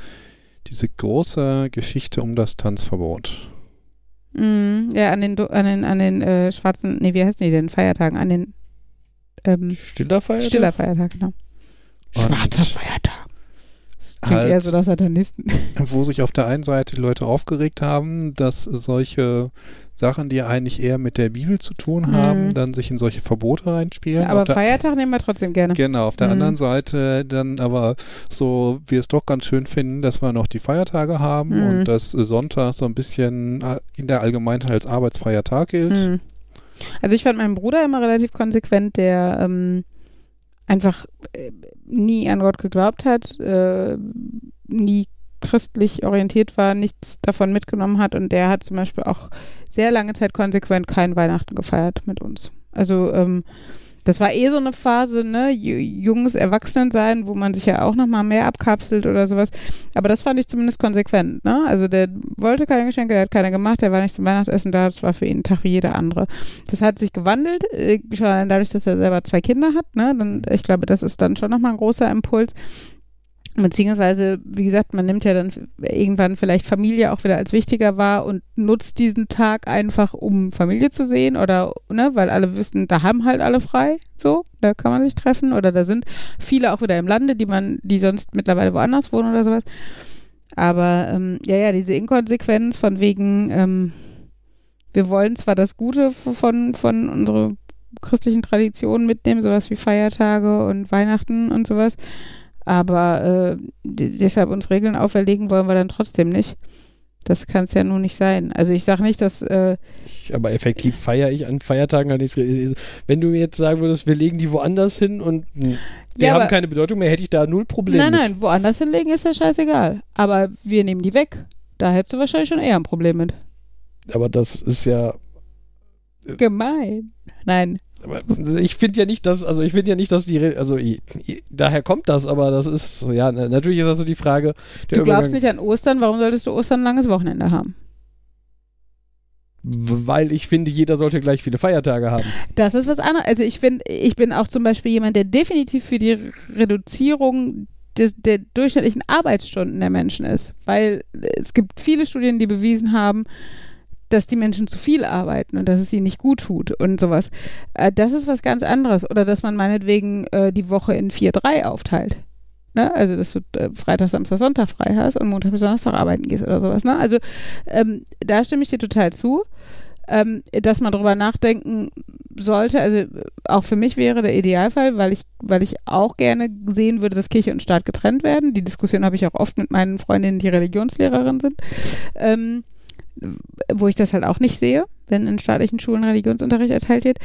diese große Geschichte um das Tanzverbot. mh, ja, an den, an den, an den äh, schwarzen, nee, wie heißen die denn, Feiertagen, an den ähm, Stiller Feiertag? Stiller Feiertag, genau. Und Schwarzer Feiertag. Klingt Halt- eher so nach Satanisten. wo sich auf der einen Seite die Leute aufgeregt haben, dass solche Sachen, die eigentlich eher mit der Bibel zu tun haben, Mhm. dann sich in solche Verbote reinspielen. aber auf der, Feiertag nehmen wir trotzdem gerne. Genau, auf der Mhm. anderen Seite dann aber so, wir es doch ganz schön finden, dass wir noch die Feiertage haben Mhm. und dass Sonntag so ein bisschen äh, in der Allgemeinheit als arbeitsfreier Tag gilt. Mhm. Also ich fand meinen Bruder immer relativ konsequent, der ähm, einfach äh, nie an Gott geglaubt hat, äh, nie christlich orientiert war, nichts davon mitgenommen hat und der hat zum Beispiel auch sehr lange Zeit konsequent kein Weihnachten gefeiert mit uns. Also ähm, das war eh so eine Phase, ne, Ju- junges Erwachsenensein, wo man sich ja auch nochmal mehr abkapselt oder sowas. Aber das fand ich zumindest konsequent, ne? Also der wollte keine Geschenke, der hat keine gemacht, der war nicht zum Weihnachtsessen da, das war für ihn ein Tag wie jeder andere. Das hat sich gewandelt, äh, schon dadurch, dass er selber zwei Kinder hat, ne? Dann, ich glaube, das ist dann schon nochmal ein großer Impuls. Beziehungsweise, wie gesagt, man nimmt ja dann irgendwann vielleicht Familie auch wieder als wichtiger wahr und nutzt diesen Tag einfach, um Familie zu sehen oder, ne, weil alle wissen, da haben halt alle frei, so, da kann man sich treffen oder da sind viele auch wieder im Lande, die man, die sonst mittlerweile woanders wohnen oder sowas. Aber, ähm, ja, ja, diese Inkonsequenz von wegen, ähm, wir wollen zwar das Gute von, von unserer christlichen Traditionen mitnehmen, sowas wie Feiertage und Weihnachten und sowas, aber äh, deshalb uns Regeln auferlegen wollen wir dann trotzdem nicht. Das kann es ja nun nicht sein. Also ich sage nicht, dass äh, Ich- Aber effektiv feiere ich an Feiertagen halt nichts. Wenn du mir jetzt sagen würdest, wir legen die woanders hin und mh, die Ja, haben aber- keine Bedeutung mehr, hätte ich da null Probleme. nein, nein, woanders hinlegen ist ja scheißegal. Aber wir nehmen die weg. Da hättest du wahrscheinlich schon eher ein Problem mit. mit. Aber das ist ja. Gemein. Nein. Aber ich finde ja nicht, dass, also ich finde ja nicht, dass die, also i- i- daher kommt das, aber das ist, ja, na- natürlich ist das so die Frage. Du glaubst Übergang- nicht an Ostern, warum solltest du Ostern ein langes Wochenende haben? Weil ich finde, jeder sollte gleich viele Feiertage haben. Das ist was anderes. Also ich finde, ich bin auch zum Beispiel jemand, der definitiv für die Reduzierung des, der durchschnittlichen Arbeitsstunden der Menschen ist. Weil es gibt viele Studien, die bewiesen haben, dass die Menschen zu viel arbeiten und dass es ihnen nicht gut tut und sowas. Äh, das ist was ganz anderes. Oder dass man meinetwegen äh, die Woche in 4-3 aufteilt. Ne? Also, dass du äh, Freitag, Samstag, Sonntag frei hast und Montag bis Donnerstag arbeiten gehst oder sowas. Ne? Also, ähm, da stimme ich dir total zu, ähm, dass man darüber nachdenken sollte. Also, auch für mich wäre der Idealfall, weil ich, weil ich auch gerne sehen würde, dass Kirche und Staat getrennt werden. Die Diskussion habe ich auch oft mit meinen Freundinnen, die Religionslehrerin sind. Ähm, wo ich das halt auch nicht sehe, wenn in staatlichen Schulen Religionsunterricht erteilt wird.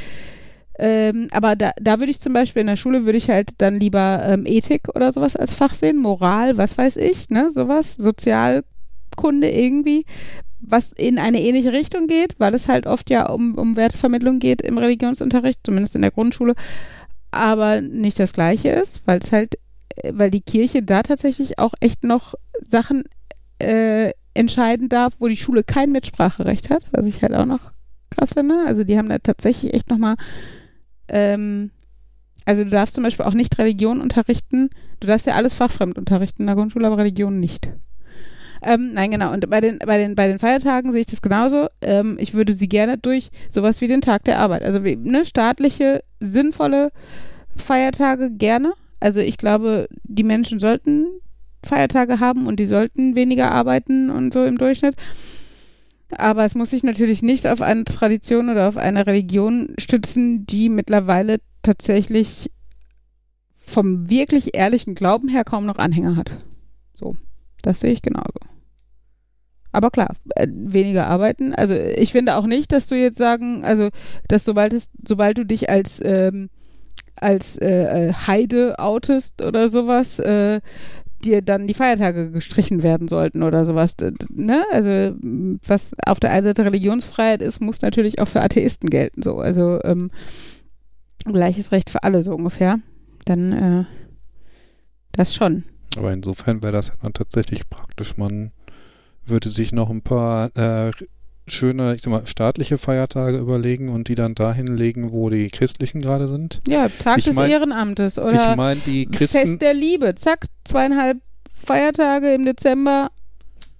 Ähm, aber da, da würde ich zum Beispiel in der Schule würde ich halt dann lieber ähm, Ethik oder sowas als Fach sehen, Moral, was weiß ich, ne, sowas, Sozialkunde irgendwie, was in eine ähnliche Richtung geht, weil es halt oft ja um, um Wertevermittlung geht im Religionsunterricht, zumindest in der Grundschule, aber nicht das Gleiche ist, weil es halt, äh, weil die Kirche da tatsächlich auch echt noch Sachen äh, entscheiden darf, wo die Schule kein Mitspracherecht hat, was ich halt auch noch krass finde. Also die haben da tatsächlich echt nochmal, ähm, also du darfst zum Beispiel auch nicht Religion unterrichten. Du darfst ja alles fachfremd unterrichten in der Grundschule, aber Religion nicht. Ähm, nein, genau. Und bei den, bei den, bei den Feiertagen sehe ich das genauso. Ähm, ich würde sie gerne durch sowas wie den Tag der Arbeit, also ne, staatliche, sinnvolle Feiertage gerne. Also ich glaube, die Menschen sollten Feiertage haben und die sollten weniger arbeiten und so im Durchschnitt. Aber es muss sich natürlich nicht auf eine Tradition oder auf eine Religion stützen, die mittlerweile tatsächlich vom wirklich ehrlichen Glauben her kaum noch Anhänger hat. So, das sehe ich genauso. Aber klar, äh, weniger arbeiten. Also ich finde auch nicht, dass du jetzt sagen, also dass sobald es, sobald du dich als ähm, als äh, äh, Heide outest oder sowas, äh, dir dann die Feiertage gestrichen werden sollten oder sowas. Ne? Also was auf der einen Seite Religionsfreiheit ist, muss natürlich auch für Atheisten gelten. So. Also ähm, gleiches Recht für alle so ungefähr. Dann äh, das schon. Aber insofern wäre das dann tatsächlich praktisch. Man würde sich noch ein paar äh, schöne, ich sag mal, staatliche Feiertage überlegen und die dann dahin legen, wo die christlichen gerade sind. Ja, Tag Ich des mein- Ehrenamtes ich oder meine, die Christen, Fest der Liebe. Zack, zweieinhalb Feiertage im Dezember.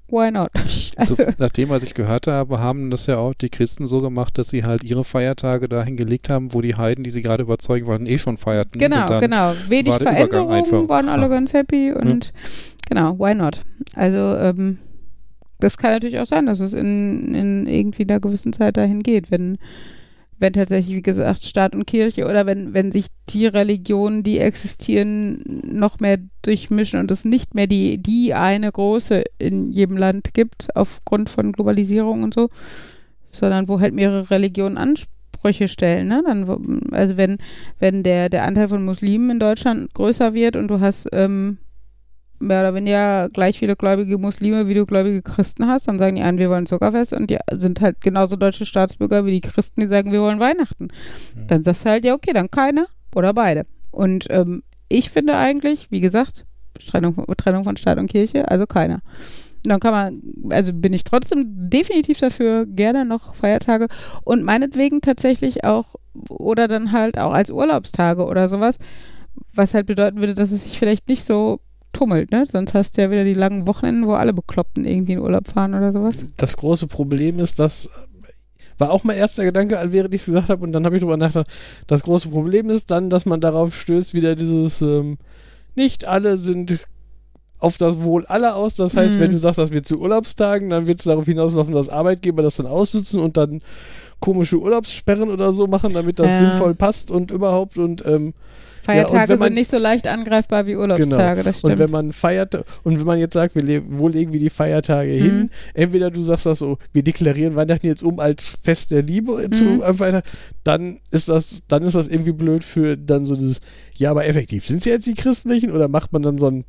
Why not? so, Also, nachdem was ich gehört habe, haben das ja auch die Christen so gemacht, dass sie halt ihre Feiertage dahin gelegt haben, wo die Heiden, die sie gerade überzeugen wollten, eh schon feierten. genau, genau. Wenig war Veränderungen, waren alle Ja. ganz happy und genau, why not? Also, ähm, das kann natürlich auch sein, dass es in, in irgendwie einer gewissen Zeit dahin geht, wenn, wenn tatsächlich, wie gesagt, Staat und Kirche oder wenn, wenn sich die Religionen, die existieren, noch mehr durchmischen und es nicht mehr die, die eine große in jedem Land gibt, aufgrund von Globalisierung und so, sondern wo halt mehrere Religionen Ansprüche stellen, ne? Dann, also wenn, wenn der, der Anteil von Muslimen in Deutschland größer wird und du hast ähm, mehr oder weniger gleich viele gläubige Muslime, wie du gläubige Christen hast, dann sagen die einen, wir wollen Zuckerfest und die sind halt genauso deutsche Staatsbürger wie die Christen, die sagen, wir wollen Weihnachten. Mhm. Dann sagst du halt, ja, okay, dann keiner oder beide. Und ähm, ich finde eigentlich, wie gesagt, Trennung, von- Trennung von Staat und Kirche, also keiner. Und dann kann man, also bin ich trotzdem definitiv dafür, gerne noch Feiertage und meinetwegen tatsächlich auch, oder dann halt auch als Urlaubstage oder sowas, was halt bedeuten würde, dass es sich vielleicht nicht so tummelt, ne? Sonst hast du ja wieder die langen Wochenenden, wo alle Bekloppten irgendwie in Urlaub fahren oder sowas. Das große Problem ist, dass war auch mein erster Gedanke, während ich es gesagt habe, und dann habe ich drüber nachgedacht. Das große Problem ist dann, dass man darauf stößt, wieder dieses ähm, nicht alle sind auf das Wohl aller aus. Das heißt, Mhm. wenn du sagst, das wird zu Urlaubstagen, dann wird es darauf hinauslaufen, dass Arbeitgeber das dann ausnutzen und dann komische Urlaubssperren oder so machen, damit das Ja. sinnvoll passt und überhaupt und ähm, Feiertage wenn man- sind nicht so leicht angreifbar wie Urlaubstage, das und stimmt. wenn man feiert, und wenn man jetzt sagt, wir le wo legen wir die Feiertage hin? Mhm. Entweder du sagst das so, wir deklarieren Weihnachten jetzt um als Fest der Liebe zu Mhm. einem Feiertag, dann ist das, dann ist das irgendwie blöd für dann so dieses, ja, aber effektiv, sind es jetzt die Christlichen oder macht man dann so ein,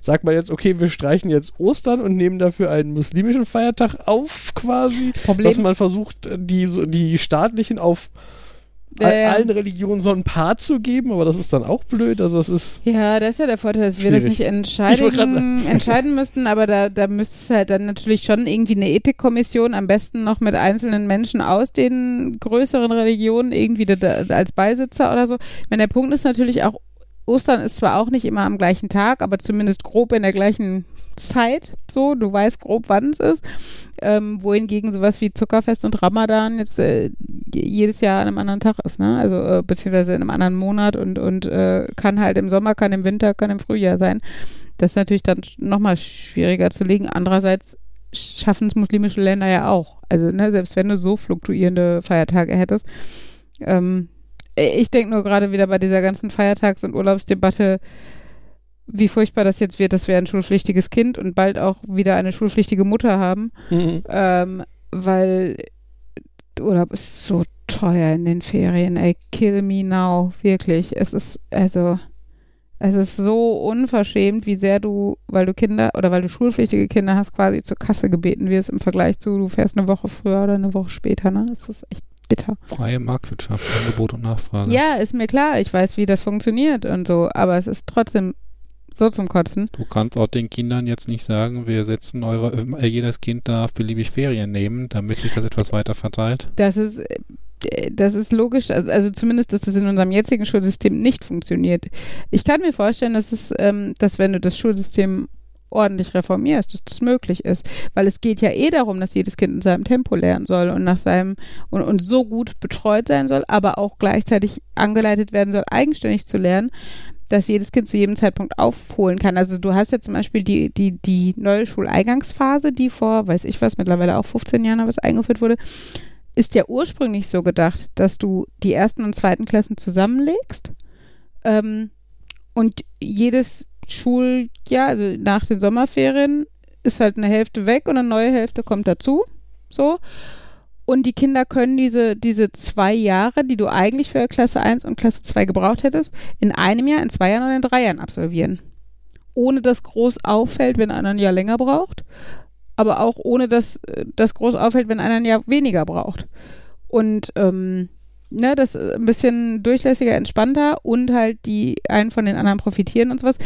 sagt man jetzt, okay, wir streichen jetzt Ostern und nehmen dafür einen muslimischen Feiertag auf quasi, dass Problem, man versucht, die, die staatlichen auf ja. allen Religionen so ein Paar zu geben, aber das ist dann auch blöd, also das ist ja, das ist ja der Vorteil, dass wir das Schwierig. nicht Ich entscheiden, entscheiden müssten, aber da, da müsste es halt dann natürlich schon irgendwie eine Ethikkommission, am besten noch mit einzelnen Menschen aus den größeren Religionen irgendwie da, als Beisitzer oder so. Wenn der Punkt ist natürlich auch, Ostern ist zwar auch nicht immer am gleichen Tag, aber zumindest grob in der gleichen Zeit, so, du weißt grob, wann es ist. Ähm, wohingegen sowas wie Zuckerfest und Ramadan jetzt äh, jedes Jahr an einem anderen Tag ist, ne? Also äh, beziehungsweise in einem anderen Monat und, und äh, kann halt im Sommer, kann im Winter, kann im Frühjahr sein. Das ist natürlich dann nochmal schwieriger zu legen. Andererseits schaffen es muslimische Länder ja auch. Also, ne, selbst wenn du so fluktuierende Feiertage hättest. Ähm, ich denke nur gerade wieder bei dieser ganzen Feiertags- und Urlaubsdebatte, wie furchtbar das jetzt wird, dass wir ein schulpflichtiges Kind und bald auch wieder eine schulpflichtige Mutter haben. Ähm, weil Urlaub ist so teuer in den Ferien, ey, kill me now, wirklich. Es ist, also, es ist so unverschämt, wie sehr du, weil du Kinder oder weil du schulpflichtige Kinder hast, quasi zur Kasse gebeten wirst im Vergleich zu, du fährst eine Woche früher oder eine Woche später, ne? Es ist echt bitter. freie Marktwirtschaft, Angebot und Nachfrage. Ja, ist mir klar, ich weiß, wie das funktioniert und so, aber es ist trotzdem so zum Kotzen. Du kannst auch den Kindern jetzt nicht sagen, wir setzen eure, äh, jedes Kind darf beliebig Ferien nehmen, damit sich das etwas weiter verteilt. Das ist, äh, das ist logisch, also, also zumindest, dass das in unserem jetzigen Schulsystem nicht funktioniert. Ich kann mir vorstellen, dass es, ähm, dass wenn du das Schulsystem ordentlich reformierst, dass das möglich ist. Weil es geht ja eh darum, dass jedes Kind in seinem Tempo lernen soll und nach seinem und, und so gut betreut sein soll, aber auch gleichzeitig angeleitet werden soll, eigenständig zu lernen, dass jedes Kind zu jedem Zeitpunkt aufholen kann. Also du hast ja zum Beispiel die, die, die neue Schuleingangsphase, die vor, weiß ich was, mittlerweile auch 15 Jahren was eingeführt wurde, ist ja ursprünglich so gedacht, dass du die ersten und zweiten Klassen zusammenlegst ähm, und jedes Schuljahr, also nach den Sommerferien, ist halt eine Hälfte weg und eine neue Hälfte kommt dazu. So. Und die Kinder können diese, diese zwei Jahre, die du eigentlich für Klasse 1 und Klasse 2 gebraucht hättest, in einem Jahr, in zwei Jahren oder in drei Jahren absolvieren. ohne dass groß auffällt, wenn einer ein Jahr länger braucht, aber auch ohne dass äh, das groß auffällt, wenn einer ein Jahr weniger braucht. Und ähm, ne, das ist ein bisschen durchlässiger, entspannter und halt die einen von den anderen profitieren und sowas.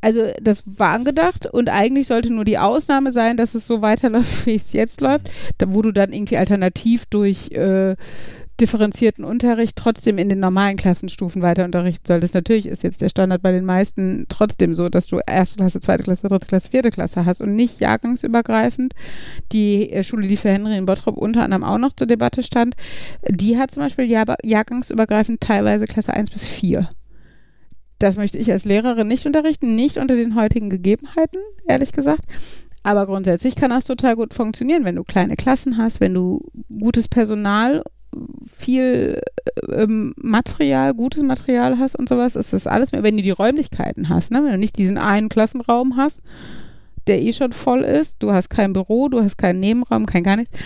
Also das war angedacht und eigentlich sollte nur die Ausnahme sein, dass es so weiterläuft, wie es jetzt läuft, da, wo du dann irgendwie alternativ durch äh, differenzierten Unterricht trotzdem in den normalen Klassenstufen weiter unterrichten solltest. Natürlich ist jetzt der Standard bei den meisten trotzdem so, dass du erste Klasse, zweite Klasse, dritte Klasse, vierte Klasse hast und nicht jahrgangsübergreifend. Die äh, Schule, die für Henry in Bottrop unter anderem auch noch zur Debatte stand, die hat zum Beispiel jahr jahrgangsübergreifend teilweise Klasse 1 bis 4. Das möchte ich als Lehrerin nicht unterrichten, nicht unter den heutigen Gegebenheiten, ehrlich gesagt. Aber grundsätzlich kann das total gut funktionieren, wenn du kleine Klassen hast, wenn du gutes Personal viel ähm, Material, gutes Material hast und sowas, ist das alles mehr, wenn du die Räumlichkeiten hast, ne? wenn du nicht diesen einen Klassenraum hast, der eh schon voll ist, du hast kein Büro, du hast keinen Nebenraum, kein gar nichts.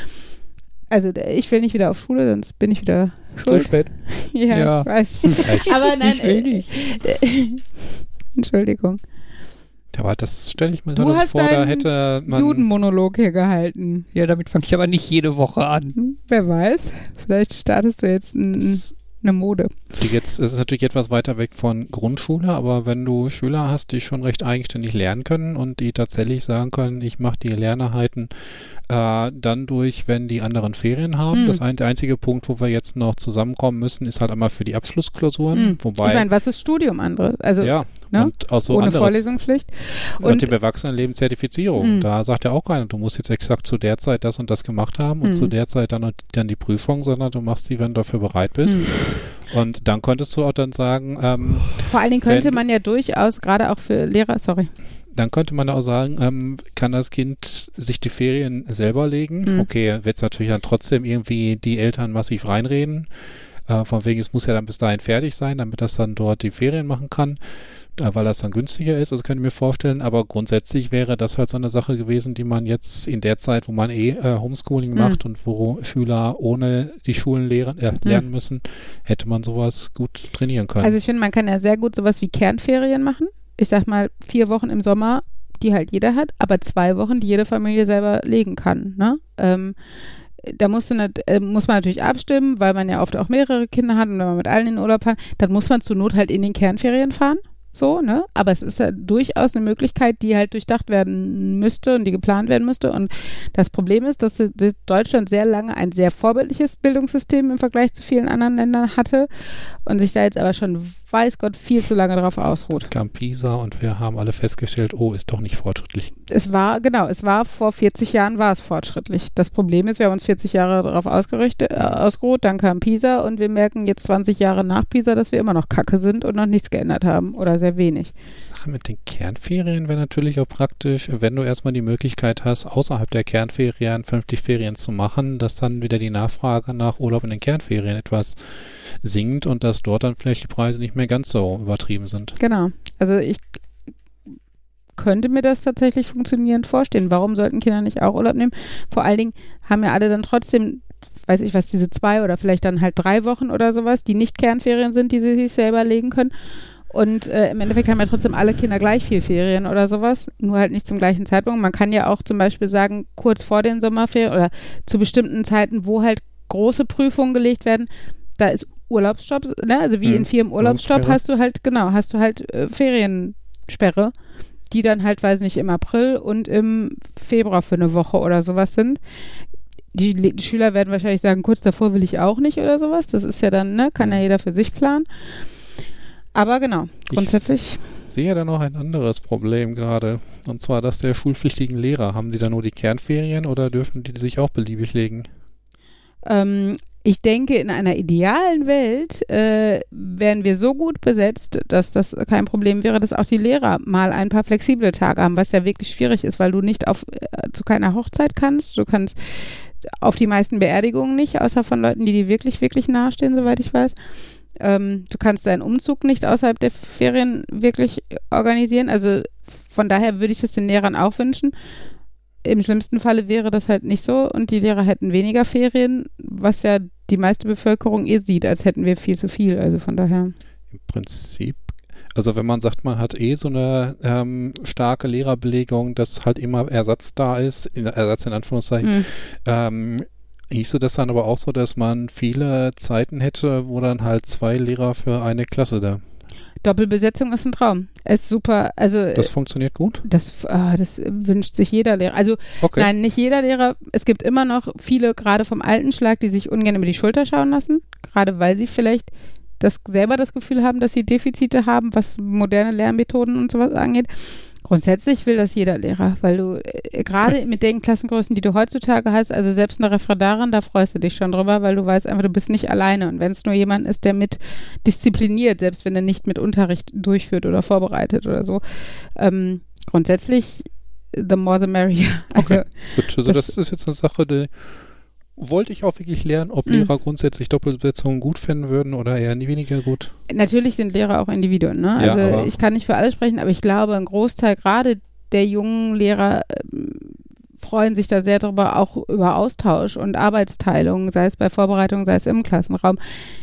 Also ich will nicht wieder auf Schule, sonst bin ich wieder schuld. Zu spät. ja, Ja. ich weiß. Ich, Aber nein, Ich will äh, nicht. äh, Entschuldigung. Aber das stelle ich mir Du so hast vor, da hätte man. Judenmonolog hier gehalten. Ja, damit fange ich aber nicht jede Woche an. Hm, Wer weiß, vielleicht startest du jetzt ein, eine Mode. Sie jetzt, es ist natürlich etwas weiter weg von Grundschule, aber wenn du Schüler hast, die schon recht eigenständig lernen können und die tatsächlich sagen können, ich mache die Lerneinheiten äh, dann durch, wenn die anderen Ferien haben. Hm. Das ein, der einzige Punkt, wo wir jetzt noch zusammenkommen müssen, ist halt einmal für die Abschlussklausuren, Hm. wobei ich meine, was ist Studium andere? Also ja, ne? und auch so ohne andere Vorlesungspflicht. und Und dem Erwachsenenleben Zertifizierung. Mhm. Da sagt ja auch keiner, du musst jetzt exakt zu der Zeit das und das gemacht haben und zu der Zeit dann, dann die Prüfung, sondern du machst die, wenn du dafür bereit bist. hm. Und dann könntest du auch dann sagen, ähm, vor allen Dingen könnte wenn- man ja durchaus, gerade auch für Lehrer, sorry, dann könnte man auch sagen, ähm, kann das Kind sich die Ferien selber legen? Mhm. Okay, wird es natürlich dann trotzdem irgendwie die Eltern massiv reinreden. Äh, von wegen, es muss ja dann bis dahin fertig sein, damit das dann dort die Ferien machen kann, äh, weil das dann günstiger ist. Das könnte ich mir vorstellen. Aber grundsätzlich wäre das halt so eine Sache gewesen, die man jetzt in der Zeit, wo man eh äh, Homeschooling Mhm. macht und wo Schüler ohne die Schulen lehren, äh, lernen müssen, hätte man sowas gut trainieren können. Also ich finde, man kann ja sehr gut sowas wie Kernferien machen. Ich sag mal, vier Wochen im Sommer, die halt jeder hat, aber zwei Wochen, die jede Familie selber legen kann. Ne? Ähm, da musst du äh, muss man natürlich abstimmen, weil man ja oft auch mehrere Kinder hat und wenn man mit allen in den Urlaub fahren, dann muss man zur Not halt in den Kernferien fahren. So, ne? Aber es ist ja durchaus eine Möglichkeit, die halt durchdacht werden müsste und die geplant werden müsste. Und das Problem ist, dass Deutschland sehr lange ein sehr vorbildliches Bildungssystem im Vergleich zu vielen anderen Ländern hatte und sich da jetzt aber schon, weiß Gott, viel zu lange drauf ausruht. kam Pisa und wir haben alle festgestellt, oh, ist doch nicht fortschrittlich. Es war, genau, es war vor 40 Jahren war es fortschrittlich. Das Problem ist, wir haben uns 40 Jahre darauf ausgerichtet, äh, ausgeruht, dann kam Pisa und wir merken jetzt 20 Jahre nach Pisa, dass wir immer noch kacke sind und noch nichts geändert haben oder sehr wenig. Die Sache mit den Kernferien wäre natürlich auch praktisch, wenn du erstmal die Möglichkeit hast, außerhalb der Kernferien vernünftig Ferien zu machen, dass dann wieder die Nachfrage nach Urlaub in den Kernferien etwas sinkt und dass dort dann vielleicht die Preise nicht mehr ganz so übertrieben sind. Genau. Also ich könnte mir das tatsächlich funktionierend vorstellen. Warum sollten Kinder nicht auch Urlaub nehmen? Vor allen Dingen haben ja alle dann trotzdem, weiß ich was, diese zwei oder vielleicht dann halt drei Wochen oder sowas, die nicht Kernferien sind, die sie sich selber legen können. Und äh, im Endeffekt haben ja trotzdem alle Kinder gleich viel Ferien oder sowas, nur halt nicht zum gleichen Zeitpunkt. Man kann ja auch zum Beispiel sagen, kurz vor den Sommerferien oder zu bestimmten Zeiten, wo halt große Prüfungen gelegt werden, da ist Urlaubsstopp, ne? also wie Mhm. in Firmen Urlaubsstopp hast du halt, genau, hast du halt äh, Feriensperre, die dann halt, weiß nicht, im April und im Februar für eine Woche oder sowas sind. Die, die Schüler werden wahrscheinlich sagen, kurz davor will ich auch nicht oder sowas. Das ist ja dann, ne, kann ja jeder für sich planen. Aber genau, grundsätzlich. Ich sehe da noch ein anderes Problem gerade, und zwar das der schulpflichtigen Lehrer. Haben die da nur die Kernferien oder dürfen die sich auch beliebig legen? Ähm, ich denke, in einer idealen Welt äh, wären wir so gut besetzt, dass das kein Problem wäre, dass auch die Lehrer mal ein paar flexible Tage haben, was ja wirklich schwierig ist, weil du nicht auf äh, zu keiner Hochzeit kannst. Du kannst auf die meisten Beerdigungen nicht, außer von Leuten, die dir wirklich, wirklich nahestehen, soweit ich weiß. Ähm, du kannst deinen Umzug nicht außerhalb der Ferien wirklich organisieren. Also von daher würde ich es den Lehrern auch wünschen. Im schlimmsten Falle wäre das halt nicht so und die Lehrer hätten weniger Ferien, was ja die meiste Bevölkerung eh sieht, als hätten wir viel zu viel. Also von daher. Im Prinzip, Also wenn man sagt, man hat eh so eine ähm, starke Lehrerbelegung, dass halt immer Ersatz da ist, in, Ersatz in Anführungszeichen, Hm. ähm, hieße das dann aber auch so, dass man viele Zeiten hätte, wo dann halt zwei Lehrer für eine Klasse da. Doppelbesetzung ist ein Traum. Ist super. Also Das funktioniert gut? das, ah, das wünscht sich jeder Lehrer. Also Okay. nein, nicht jeder Lehrer. Es gibt immer noch viele, gerade vom alten Schlag, die sich ungern über die Schulter schauen lassen, gerade weil sie vielleicht das selber das Gefühl haben, dass sie Defizite haben, was moderne Lernmethoden und sowas angeht. Grundsätzlich will das jeder Lehrer, weil du äh, gerade mit den Klassengrößen, die du heutzutage hast, also selbst eine Referendarin, da freust du dich schon drüber, weil du weißt einfach, du bist nicht alleine. Und wenn es nur jemand ist, der mit diszipliniert, selbst wenn er nicht mit Unterricht durchführt oder vorbereitet oder so, ähm, grundsätzlich the more the merrier. Also Okay. Gut, also das- das, ist jetzt eine Sache, die wollte ich auch wirklich lernen, ob Mhm. Lehrer grundsätzlich Doppelbesetzungen gut finden würden oder eher nie weniger gut. natürlich sind Lehrer auch Individuen, ne? Ja, Also ich kann nicht für alle sprechen, aber ich glaube, ein Großteil gerade der jungen Lehrer ähm, freuen sich da sehr darüber, auch über Austausch und Arbeitsteilung, sei es bei Vorbereitung, sei es im Klassenraum.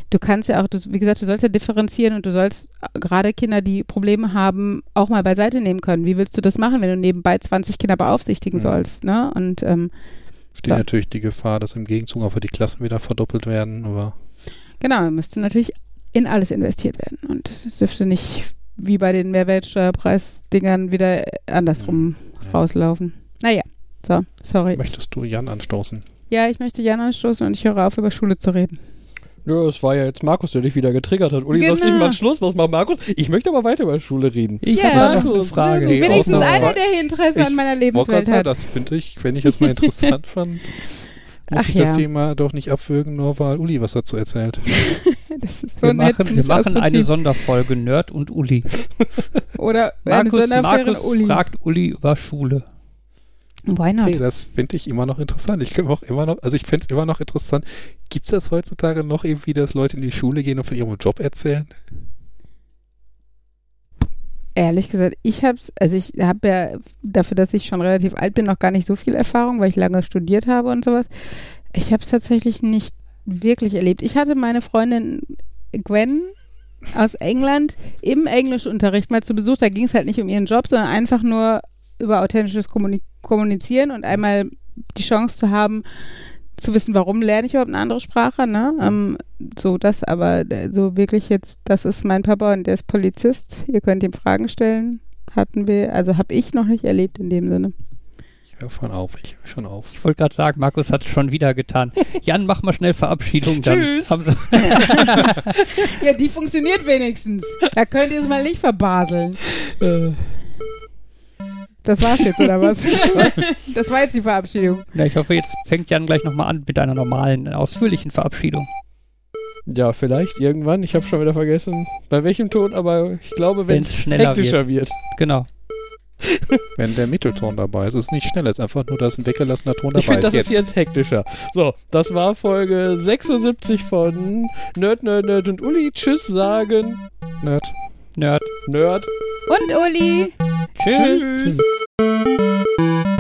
Du kannst ja auch, du, wie gesagt, du sollst ja differenzieren und du sollst gerade Kinder, die Probleme haben, auch mal beiseite nehmen können. Wie willst du das machen, wenn du nebenbei 20 Kinder beaufsichtigen Mhm. sollst, ne? Und ähm, Steht Ja. natürlich die Gefahr, dass im Gegenzug einfach die Klassen wieder verdoppelt werden, aber Genau, müsste natürlich in alles investiert werden. Und es dürfte nicht wie bei den Mehrwertsteuerpreisdingern wieder andersrum Ja. rauslaufen. Naja, so, sorry. möchtest du Jan anstoßen? Ja, ich möchte Jan anstoßen und ich höre auf, über Schule zu reden. Ja, es war ja jetzt Markus, der dich wieder getriggert hat. Uli sagt, Genau. ich mach Schluss. Was macht Markus? Ich möchte aber weiter über Schule reden. Ich Ja. habe noch eine Frage. Nee, Wenigstens einer, der hier Interesse an meiner Lebenswelt hat. das finde ich, wenn ich das mal interessant fand, muss Ach ich das ja. Thema doch nicht abwürgen, nur weil Uli was dazu erzählt. Das ist so wir nett. machen, wir das machen eine. Sonderfolge Nerd und Uli. Oder eine Markus, Sonderferien Markus Uli. fragt Uli über Schule. Why not? Hey, das finde ich immer noch interessant. Ich kann auch immer noch, also ich finde es immer noch interessant. Gibt es das heutzutage noch irgendwie, dass Leute in die Schule gehen und von ihrem Job erzählen? Ehrlich gesagt, ich hab's, also ich habe ja dafür, dass ich schon relativ alt bin, noch gar nicht so viel Erfahrung, weil ich lange studiert habe und sowas. Ich habe es tatsächlich nicht wirklich erlebt. Ich hatte meine Freundin Gwen aus England im Englischunterricht mal zu Besuch. Da ging es halt nicht um ihren Job, sondern einfach nur über authentisches Kommuni Kommunizieren und einmal die Chance zu haben, zu wissen, warum lerne ich überhaupt eine andere Sprache, ne? Ähm, so das, aber äh, so wirklich jetzt, das ist mein Papa und der ist Polizist. Ihr könnt ihm Fragen stellen. Hatten wir, also habe ich noch nicht erlebt in dem Sinne. Ich höre von auf, ich höre schon auf. Ich wollte gerade sagen, Markus hat es schon wieder getan. Jan, mach mal schnell Verabschiedung. Dann Tschüss. Haben sie Ja, die funktioniert wenigstens. Da könnt ihr es mal nicht verbaseln. Äh, Das war's jetzt, oder was? das war jetzt die Verabschiedung. ja, ich hoffe, jetzt fängt Jan gleich nochmal an mit einer normalen, ausführlichen Verabschiedung. ja, vielleicht irgendwann. Ich habe schon wieder vergessen, bei welchem Ton, aber ich glaube, wenn Wenn's es schneller hektischer wird. Genau. Wenn der Mittelton dabei ist, ist es nicht schnell, es ist einfach nur, dass ein weggelassener Ton Ich dabei finde, das ist. ist jetzt hektischer. So, das war Folge 76 von Nerd, Nerd, Nerd und Uli. Tschüss sagen. Nerd. Nerd. Nerd. Und Uli. Tschüss. Tschüss.